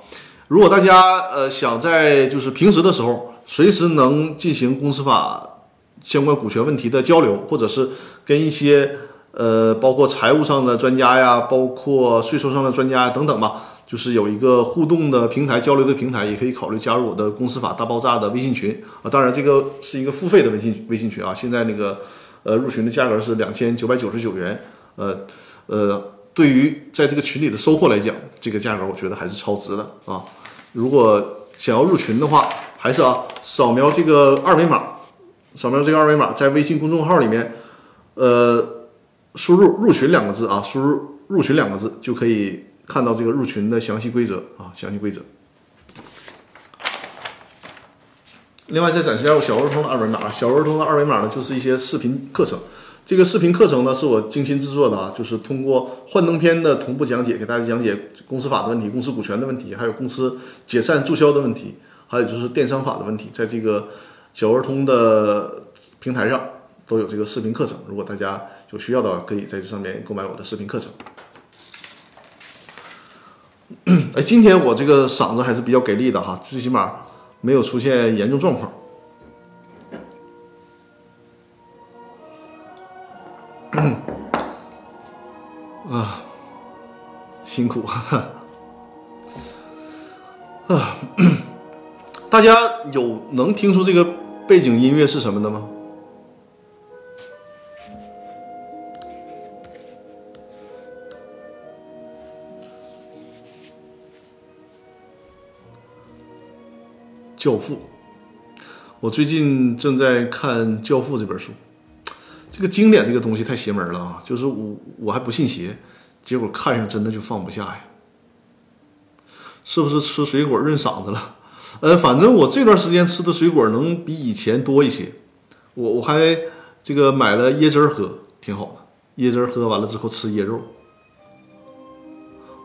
如果大家呃想在就是平时的时候。随时能进行公司法相关股权问题的交流，或者是跟一些呃，包括财务上的专家呀，包括税收上的专家等等吧，就是有一个互动的平台、交流的平台，也可以考虑加入我的公司法大爆炸的微信群啊。当然，这个是一个付费的微信微信群啊。现在那个呃入群的价格是两千九百九十九元，呃呃，对于在这个群里的收获来讲，这个价格我觉得还是超值的啊。如果想要入群的话，还是啊，扫描这个二维码，扫描这个二维码，在微信公众号里面，呃，输入“入群”两个字啊，输入“入群”两个字就可以看到这个入群的详细规则啊，详细规则。另外再展示一下我小儿童的二维码，小儿童的二维码呢就是一些视频课程。这个视频课程呢是我精心制作的啊，就是通过幻灯片的同步讲解，给大家讲解公司法的问题、公司股权的问题，还有公司解散注销的问题，还有就是电商法的问题，在这个小儿童的平台上都有这个视频课程。如果大家有需要的话，可以在这上面购买我的视频课程。哎，今天我这个嗓子还是比较给力的哈，最起码没有出现严重状况。啊，辛苦 啊！大家有能听出这个背景音乐是什么的吗？教父，我最近正在看《教父》这本书。这个经典这个东西太邪门了啊！就是我我还不信邪，结果看上真的就放不下呀。是不是吃水果润嗓子了？呃，反正我这段时间吃的水果能比以前多一些。我我还这个买了椰汁儿喝，挺好的。椰汁儿喝完了之后吃椰肉。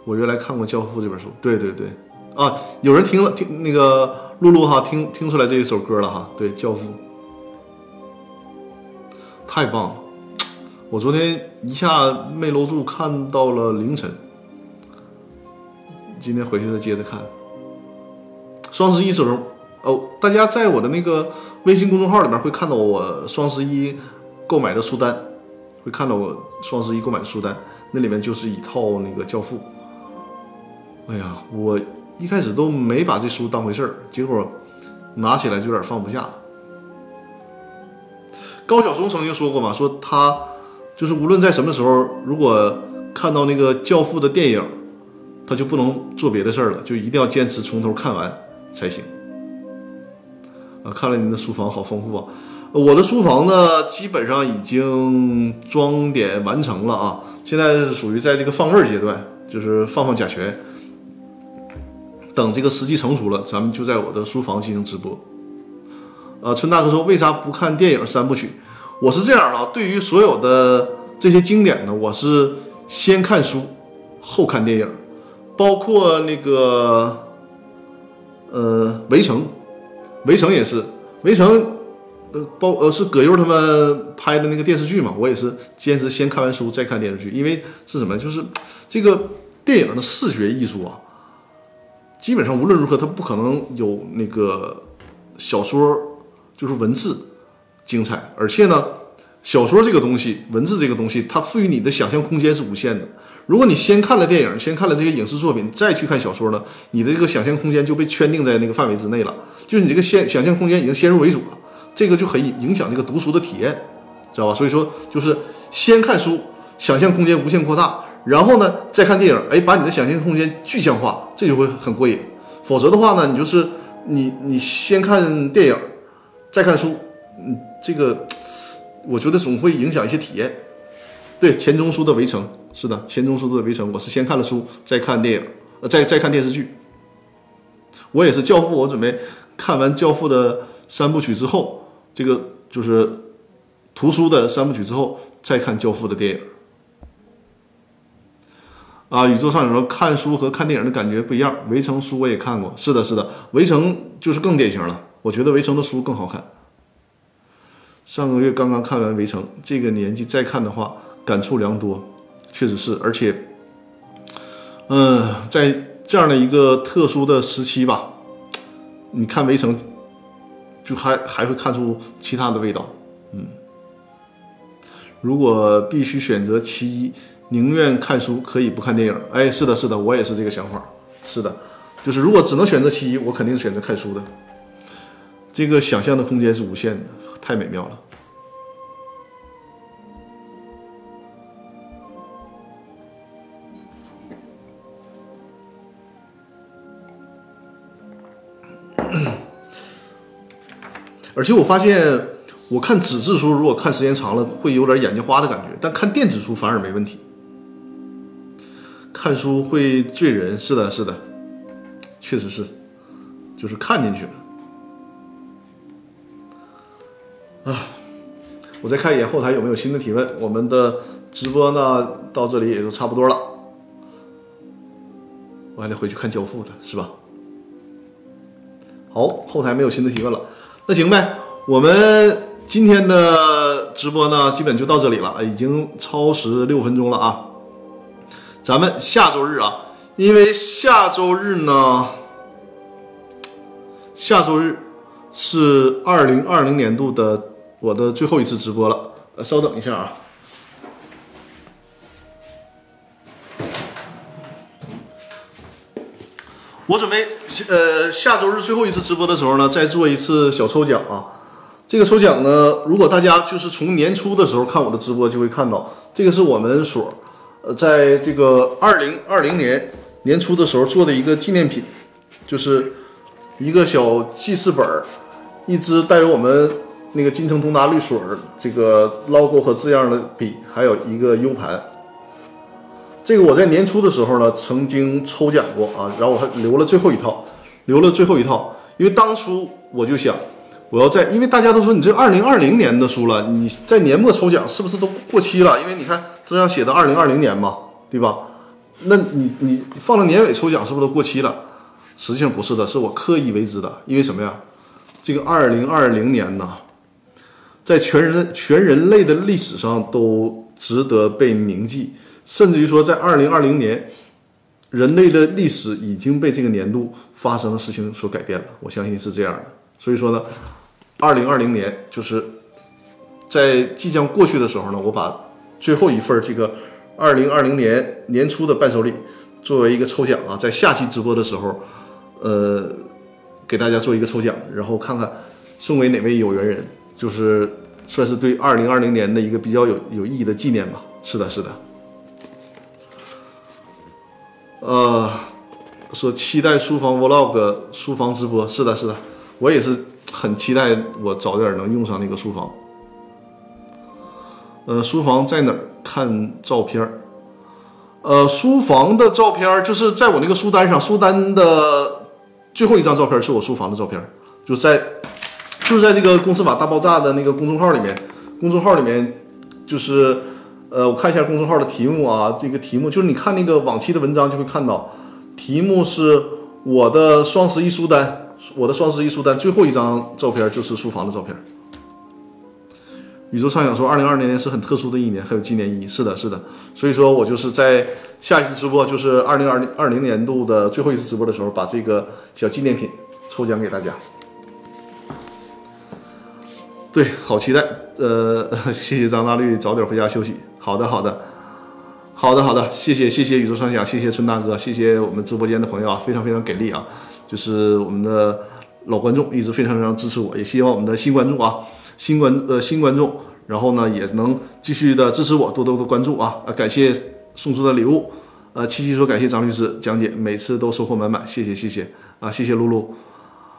我原来看过《教父》这本书，对对对，啊，有人听了听那个露露哈，听听出来这一首歌了哈，对，《教父》。太棒了！我昨天一下没搂住，看到了凌晨。今天回去再接着看。双十一时候哦，大家在我的那个微信公众号里面会看到我双十一购买的书单，会看到我双十一购买的书单，那里面就是一套那个《教父》。哎呀，我一开始都没把这书当回事儿，结果拿起来就有点放不下。高晓松曾经说过嘛，说他就是无论在什么时候，如果看到那个《教父》的电影，他就不能做别的事儿了，就一定要坚持从头看完才行。啊，看来您的书房好丰富啊！我的书房呢，基本上已经装点完成了啊，现在是属于在这个放味儿阶段，就是放放甲醛。等这个时机成熟了，咱们就在我的书房进行直播。呃，春大哥说为啥不看电影三部曲？我是这样啊，对于所有的这些经典呢，我是先看书，后看电影，包括那个呃《围城》，《围城》也是，《围城》呃包呃是葛优他们拍的那个电视剧嘛，我也是坚持先看完书再看电视剧，因为是什么？就是这个电影的视觉艺术啊，基本上无论如何它不可能有那个小说。就是文字精彩，而且呢，小说这个东西，文字这个东西，它赋予你的想象空间是无限的。如果你先看了电影，先看了这些影视作品，再去看小说呢，你的这个想象空间就被圈定在那个范围之内了，就是你这个先想象空间已经先入为主了，这个就很影响这个读书的体验，知道吧？所以说，就是先看书，想象空间无限扩大，然后呢再看电影，哎，把你的想象空间具象化，这就会很过瘾。否则的话呢，你就是你你先看电影。再看书，嗯，这个我觉得总会影响一些体验。对，钱钟书的《围城》是的，钱钟书的《围城》，我是先看了书，再看电影，呃，再再看电视剧。我也是《教父》，我准备看完《教父》的三部曲之后，这个就是图书的三部曲之后，再看《教父》的电影。啊，宇宙上有说看书和看电影的感觉不一样，《围城》书我也看过，是的，是的，《围城》就是更典型了。我觉得《围城》的书更好看。上个月刚刚看完《围城》，这个年纪再看的话，感触良多，确实是。而且，嗯，在这样的一个特殊的时期吧，你看《围城》，就还还会看出其他的味道。嗯，如果必须选择其一，宁愿看书，可以不看电影。哎，是的，是的，我也是这个想法。是的，就是如果只能选择其一，我肯定是选择看书的。这个想象的空间是无限的，太美妙了。而且我发现，我看纸质书如果看时间长了会有点眼睛花的感觉，但看电子书反而没问题。看书会醉人，是的，是的，确实是，就是看进去了。啊，我再看一眼后台有没有新的提问。我们的直播呢到这里也就差不多了，我还得回去看交付的是吧？好，后台没有新的提问了，那行呗，我们今天的直播呢基本就到这里了，已经超时六分钟了啊。咱们下周日啊，因为下周日呢，下周日是二零二零年度的我的最后一次直播了。呃，稍等一下啊，我准备呃下周日最后一次直播的时候呢，再做一次小抽奖啊。这个抽奖呢，如果大家就是从年初的时候看我的直播，就会看到这个是我们所。呃，在这个二零二零年年初的时候做的一个纪念品，就是一个小记事本儿，一支带有我们那个金城通达律所这个 logo 和字样的笔，还有一个 U 盘。这个我在年初的时候呢，曾经抽奖过啊，然后我还留了最后一套，留了最后一套，因为当初我就想。我要在，因为大家都说你这二零二零年的书了，你在年末抽奖是不是都过期了？因为你看这样写的二零二零年嘛，对吧？那你你放到年尾抽奖是不是都过期了？实际上不是的，是我刻意为之的。因为什么呀？这个二零二零年呢，在全人全人类的历史上都值得被铭记，甚至于说在二零二零年，人类的历史已经被这个年度发生的事情所改变了。我相信是这样的。所以说呢。二零二零年就是在即将过去的时候呢，我把最后一份这个二零二零年年初的伴手礼作为一个抽奖啊，在下期直播的时候，呃，给大家做一个抽奖，然后看看送给哪位有缘人，就是算是对二零二零年的一个比较有有意义的纪念吧。是的，是的。呃，说期待书房 vlog 书房直播，是的，是的，我也是。很期待我早点能用上那个书房。呃，书房在哪儿看照片儿？呃，书房的照片儿就是在我那个书单上，书单的最后一张照片是我书房的照片，就在就是在这个公司法大爆炸的那个公众号里面，公众号里面就是呃，我看一下公众号的题目啊，这个题目就是你看那个往期的文章就会看到，题目是我的双十一书单。我的双十一书单最后一张照片就是书房的照片。宇宙畅想说，二零二零年是很特殊的一年，还有纪念意义。是的，是的。所以说我就是在下一次直播，就是二零二零二零年度的最后一次直播的时候，把这个小纪念品抽奖给大家。对，好期待。呃，谢谢张大绿，早点回家休息。好的，好的，好的，好的。谢谢，谢谢宇宙畅想，谢谢春大哥，谢谢我们直播间的朋友啊，非常非常给力啊。就是我们的老观众一直非常非常支持我，也希望我们的新观众啊，新观呃新观众，然后呢也能继续的支持我，多多的关注啊啊！感谢送出的礼物，呃，七七说感谢张律师讲解，每次都收获满满，谢谢谢谢啊，谢谢露露，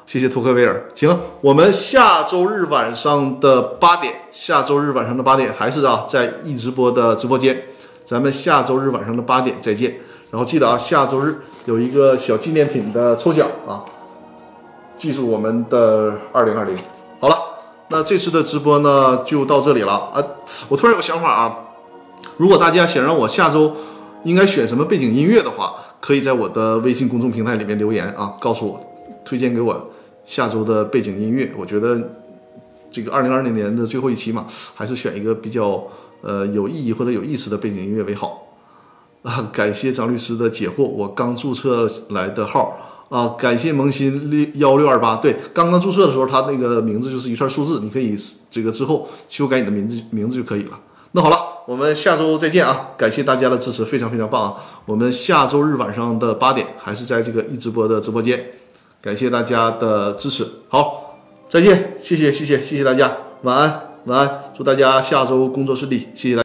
谢谢托克维尔。行，我们下周日晚上的八点，下周日晚上的八点还是啊在易直播的直播间，咱们下周日晚上的八点再见。然后记得啊，下周日有一个小纪念品的抽奖啊，记住我们的二零二零。好了，那这次的直播呢就到这里了啊。我突然有个想法啊，如果大家想让我下周应该选什么背景音乐的话，可以在我的微信公众平台里面留言啊，告诉我推荐给我下周的背景音乐。我觉得这个二零二零年的最后一期嘛，还是选一个比较呃有意义或者有意思的背景音乐为好。啊，感谢张律师的解惑，我刚注册来的号啊，感谢萌新六幺六二八，对，刚刚注册的时候，他那个名字就是一串数字，你可以这个之后修改你的名字名字就可以了。那好了，我们下周再见啊，感谢大家的支持，非常非常棒啊，我们下周日晚上的八点还是在这个易直播的直播间，感谢大家的支持，好，再见，谢谢谢谢谢谢大家，晚安晚安，祝大家下周工作顺利，谢谢大。